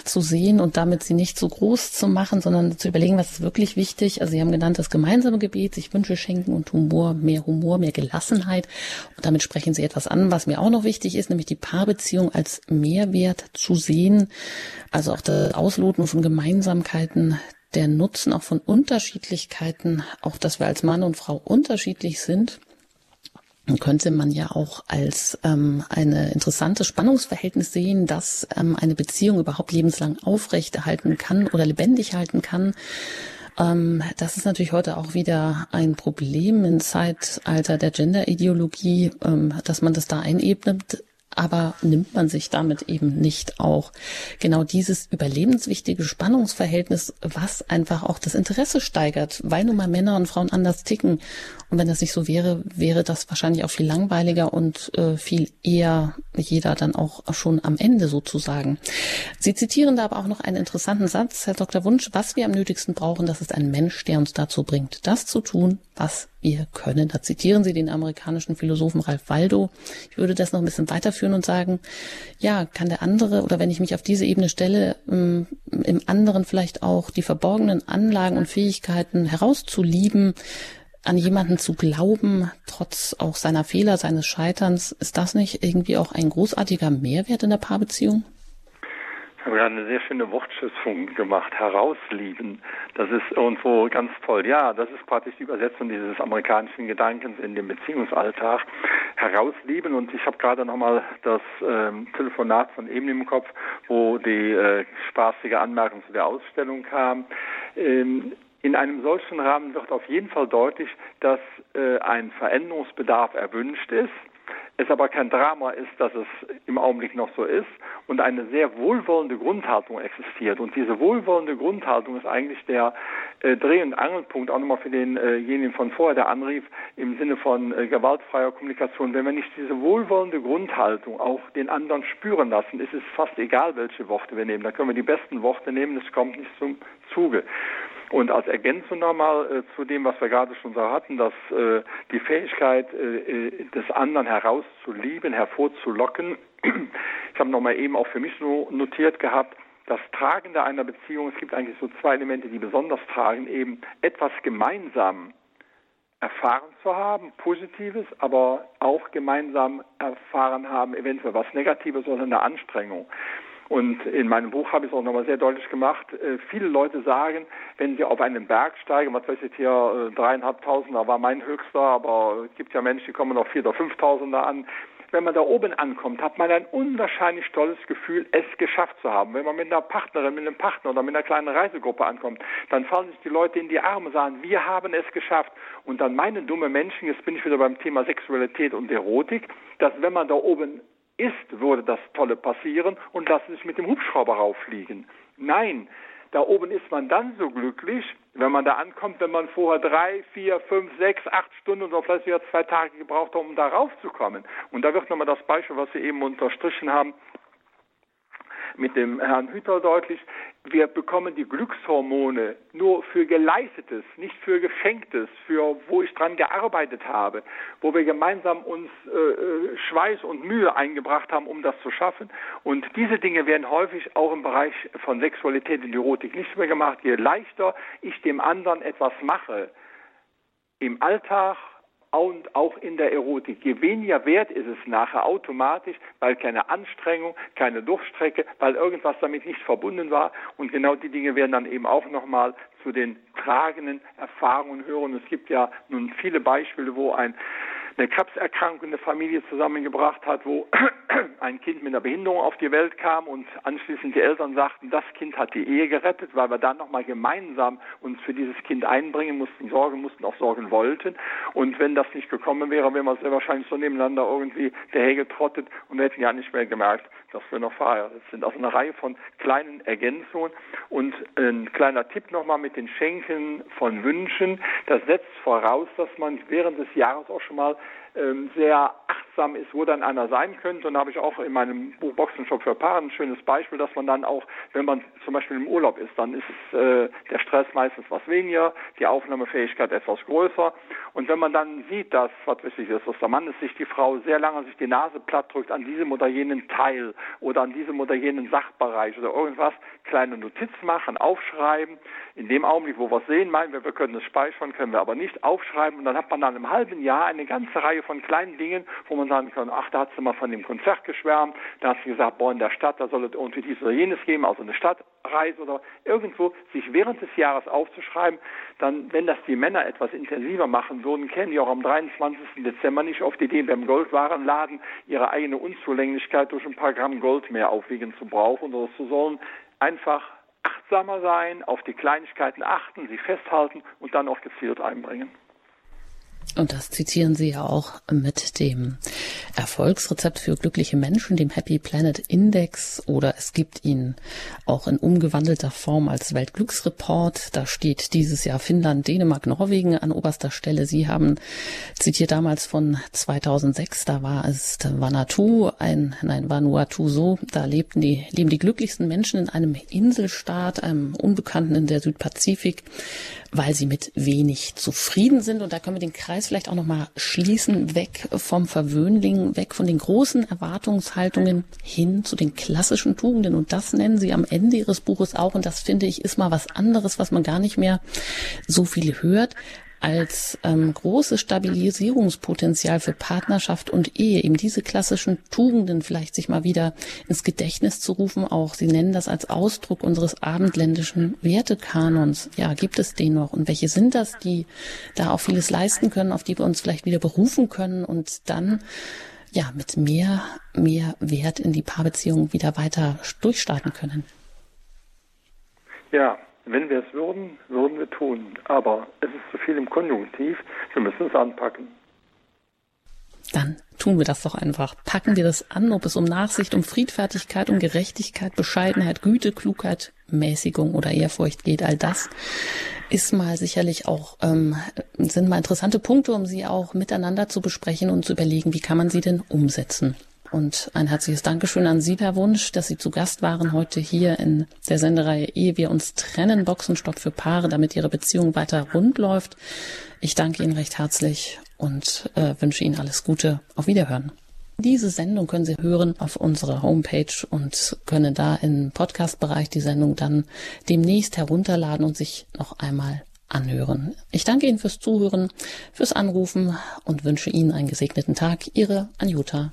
zu sehen und damit sie nicht zu groß zu machen, sondern zu überlegen, was ist wirklich wichtig. Also Sie haben genannt das gemeinsame Gebet, sich Wünsche schenken und Humor, mehr Humor, mehr Gelassenheit. Und damit sprechen Sie etwas an, was mir auch noch wichtig ist, nämlich die Paarbeziehung als Mehrwert zu sehen. Also auch das Ausloten von Gemeinsamkeiten, der Nutzen auch von Unterschiedlichkeiten, auch dass wir als Mann und Frau unterschiedlich sind könnte man ja auch als ähm, eine interessante Spannungsverhältnis sehen, dass ähm, eine Beziehung überhaupt lebenslang aufrechterhalten kann oder lebendig halten kann. Ähm, das ist natürlich heute auch wieder ein Problem im Zeitalter der Gender-Ideologie, ähm, dass man das da einebnet aber nimmt man sich damit eben nicht auch genau dieses überlebenswichtige Spannungsverhältnis, was einfach auch das Interesse steigert, weil nun mal Männer und Frauen anders ticken. Und wenn das nicht so wäre, wäre das wahrscheinlich auch viel langweiliger und äh, viel eher jeder dann auch schon am Ende sozusagen. Sie zitieren da aber auch noch einen interessanten Satz, Herr Dr. Wunsch, was wir am nötigsten brauchen, das ist ein Mensch, der uns dazu bringt, das zu tun, was wir können. Da zitieren Sie den amerikanischen Philosophen Ralph Waldo. Ich würde das noch ein bisschen weiterführen und sagen, ja, kann der andere oder wenn ich mich auf diese Ebene stelle, ähm, im anderen vielleicht auch die verborgenen Anlagen und Fähigkeiten herauszulieben, an jemanden zu glauben, trotz auch seiner Fehler, seines Scheiterns, ist das nicht irgendwie auch ein großartiger Mehrwert in der Paarbeziehung? Ich habe gerade eine sehr schöne Wortschöpfung gemacht. Herauslieben. Das ist irgendwo ganz toll. Ja, das ist praktisch die Übersetzung dieses amerikanischen Gedankens in den Beziehungsalltag. Herauslieben. Und ich habe gerade nochmal das ähm, Telefonat von eben im Kopf, wo die äh, spaßige Anmerkung zu der Ausstellung kam. Ähm, in einem solchen Rahmen wird auf jeden Fall deutlich, dass äh, ein Veränderungsbedarf erwünscht ist es aber kein Drama ist, dass es im Augenblick noch so ist und eine sehr wohlwollende Grundhaltung existiert. Und diese wohlwollende Grundhaltung ist eigentlich der äh, Dreh- und Angelpunkt auch nochmal für denjenigen von vorher, der anrief, im Sinne von äh, gewaltfreier Kommunikation. Wenn wir nicht diese wohlwollende Grundhaltung auch den anderen spüren lassen, ist es fast egal, welche Worte wir nehmen. Da können wir die besten Worte nehmen, es kommt nicht zum Zuge. Und als Ergänzung nochmal äh, zu dem, was wir gerade schon so hatten, dass äh, die Fähigkeit äh, äh des anderen herauszulieben, hervorzulocken. Ich habe nochmal eben auch für mich so notiert gehabt, das Tragende einer Beziehung, es gibt eigentlich so zwei Elemente, die besonders tragen, eben etwas gemeinsam erfahren zu haben, Positives, aber auch gemeinsam erfahren haben, eventuell was Negatives oder eine Anstrengung. Und in meinem Buch habe ich es auch nochmal sehr deutlich gemacht. Äh, viele Leute sagen, wenn sie auf einen Berg steigen, was weiß ich hier, äh, dreieinhalbtausender war mein höchster, aber es gibt ja Menschen, die kommen noch vier oder fünftausender an. Wenn man da oben ankommt, hat man ein unwahrscheinlich tolles Gefühl, es geschafft zu haben. Wenn man mit einer Partnerin, mit einem Partner oder mit einer kleinen Reisegruppe ankommt, dann fallen sich die Leute in die Arme und sagen, wir haben es geschafft. Und dann meinen dumme Menschen, jetzt bin ich wieder beim Thema Sexualität und Erotik, dass wenn man da oben ist, würde das Tolle passieren und lassen sich mit dem Hubschrauber rauffliegen. Nein, da oben ist man dann so glücklich, wenn man da ankommt, wenn man vorher drei, vier, fünf, sechs, acht Stunden oder vielleicht sogar zwei Tage gebraucht hat, um da raufzukommen. Und da wird nochmal das Beispiel, was Sie eben unterstrichen haben, mit dem Herrn Hüter deutlich, wir bekommen die Glückshormone nur für Geleistetes, nicht für Geschenktes, für wo ich dran gearbeitet habe, wo wir gemeinsam uns äh, äh, Schweiß und Mühe eingebracht haben, um das zu schaffen. Und diese Dinge werden häufig auch im Bereich von Sexualität und Erotik nicht mehr gemacht. Je leichter ich dem anderen etwas mache, im Alltag, und auch in der Erotik. Je weniger wert ist es nachher automatisch, weil keine Anstrengung, keine Durchstrecke, weil irgendwas damit nicht verbunden war. Und genau die Dinge werden dann eben auch nochmal zu den tragenden Erfahrungen hören. Es gibt ja nun viele Beispiele, wo ein eine Krebserkrankung in der Familie zusammengebracht hat, wo ein Kind mit einer Behinderung auf die Welt kam und anschließend die Eltern sagten, das Kind hat die Ehe gerettet, weil wir dann nochmal gemeinsam uns für dieses Kind einbringen mussten, sorgen mussten, auch sorgen wollten. Und wenn das nicht gekommen wäre, wären wir sehr wahrscheinlich so nebeneinander irgendwie dahergetrottet und hätten ja nicht mehr gemerkt, dass wir noch verheiratet sind. Also eine Reihe von kleinen Ergänzungen und ein kleiner Tipp nochmal mit den Schenken von Wünschen. Das setzt voraus, dass man während des Jahres auch schon mal sehr achtsam ist, wo dann einer sein könnte. Und da habe ich auch in meinem Buch Boxenshop für Paare ein schönes Beispiel, dass man dann auch, wenn man zum Beispiel im Urlaub ist, dann ist äh, der Stress meistens was weniger, die Aufnahmefähigkeit etwas größer. Und wenn man dann sieht, dass, was wichtig ist, dass der Mann ist, sich die Frau sehr lange sich die Nase platt drückt an diesem oder jenen Teil oder an diesem oder jenen Sachbereich oder irgendwas, kleine Notiz machen, aufschreiben. In dem Augenblick, wo wir es sehen, meinen wir, wir können es speichern, können wir aber nicht aufschreiben. Und dann hat man dann im halben Jahr eine ganze Reihe von kleinen Dingen, wo man sagen kann, ach, da hat sie mal von dem Konzert geschwärmt, da hat sie gesagt, boah, in der Stadt, da soll es irgendwie dies oder jenes geben, also eine Stadtreise oder irgendwo, sich während des Jahres aufzuschreiben, dann, wenn das die Männer etwas intensiver machen würden, kennen die auch am 23. Dezember nicht auf die Idee, beim Goldwarenladen ihre eigene Unzulänglichkeit durch ein paar Gramm Gold mehr aufwiegen zu brauchen oder zu sollen. Einfach achtsamer sein, auf die Kleinigkeiten achten, sie festhalten und dann auch gezielt einbringen. Und das zitieren Sie ja auch mit dem Erfolgsrezept für glückliche Menschen, dem Happy Planet Index, oder es gibt ihn auch in umgewandelter Form als Weltglücksreport. Da steht dieses Jahr Finnland, Dänemark, Norwegen an oberster Stelle. Sie haben zitiert damals von 2006, da war es Vanuatu, ein, nein, Vanuatu so, da lebten die, leben die glücklichsten Menschen in einem Inselstaat, einem Unbekannten in der Südpazifik weil sie mit wenig zufrieden sind. Und da können wir den Kreis vielleicht auch nochmal schließen, weg vom Verwöhnling, weg von den großen Erwartungshaltungen hin zu den klassischen Tugenden. Und das nennen sie am Ende ihres Buches auch. Und das finde ich ist mal was anderes, was man gar nicht mehr so viel hört als ähm, großes Stabilisierungspotenzial für Partnerschaft und Ehe, eben diese klassischen Tugenden vielleicht sich mal wieder ins Gedächtnis zu rufen, auch Sie nennen das als Ausdruck unseres abendländischen Wertekanons. Ja, gibt es den noch? Und welche sind das, die da auch vieles leisten können, auf die wir uns vielleicht wieder berufen können und dann ja mit mehr, mehr Wert in die Paarbeziehung wieder weiter durchstarten können? Ja, wenn wir es würden, würden wir tun. Aber es ist zu viel im Konjunktiv. Wir müssen es anpacken. Dann tun wir das doch einfach. Packen wir das an, ob es um Nachsicht, um Friedfertigkeit, um Gerechtigkeit, Bescheidenheit, Güte, Klugheit, Mäßigung oder Ehrfurcht geht. All das ist mal sicherlich auch, ähm, sind mal interessante Punkte, um sie auch miteinander zu besprechen und zu überlegen, wie kann man sie denn umsetzen. Und ein herzliches Dankeschön an Sie, Herr Wunsch, dass Sie zu Gast waren heute hier in der Sendereihe Ehe wir uns trennen, Boxenstopp für Paare, damit Ihre Beziehung weiter rund läuft. Ich danke Ihnen recht herzlich und äh, wünsche Ihnen alles Gute. Auf Wiederhören. Diese Sendung können Sie hören auf unserer Homepage und können da im Podcast-Bereich die Sendung dann demnächst herunterladen und sich noch einmal anhören. Ich danke Ihnen fürs Zuhören, fürs Anrufen und wünsche Ihnen einen gesegneten Tag. Ihre Anjuta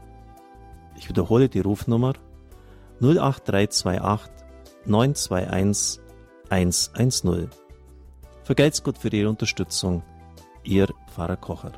Ich wiederhole die Rufnummer 08328 921 110. Vergelt's Gott für Ihre Unterstützung. Ihr Pfarrer Kocher.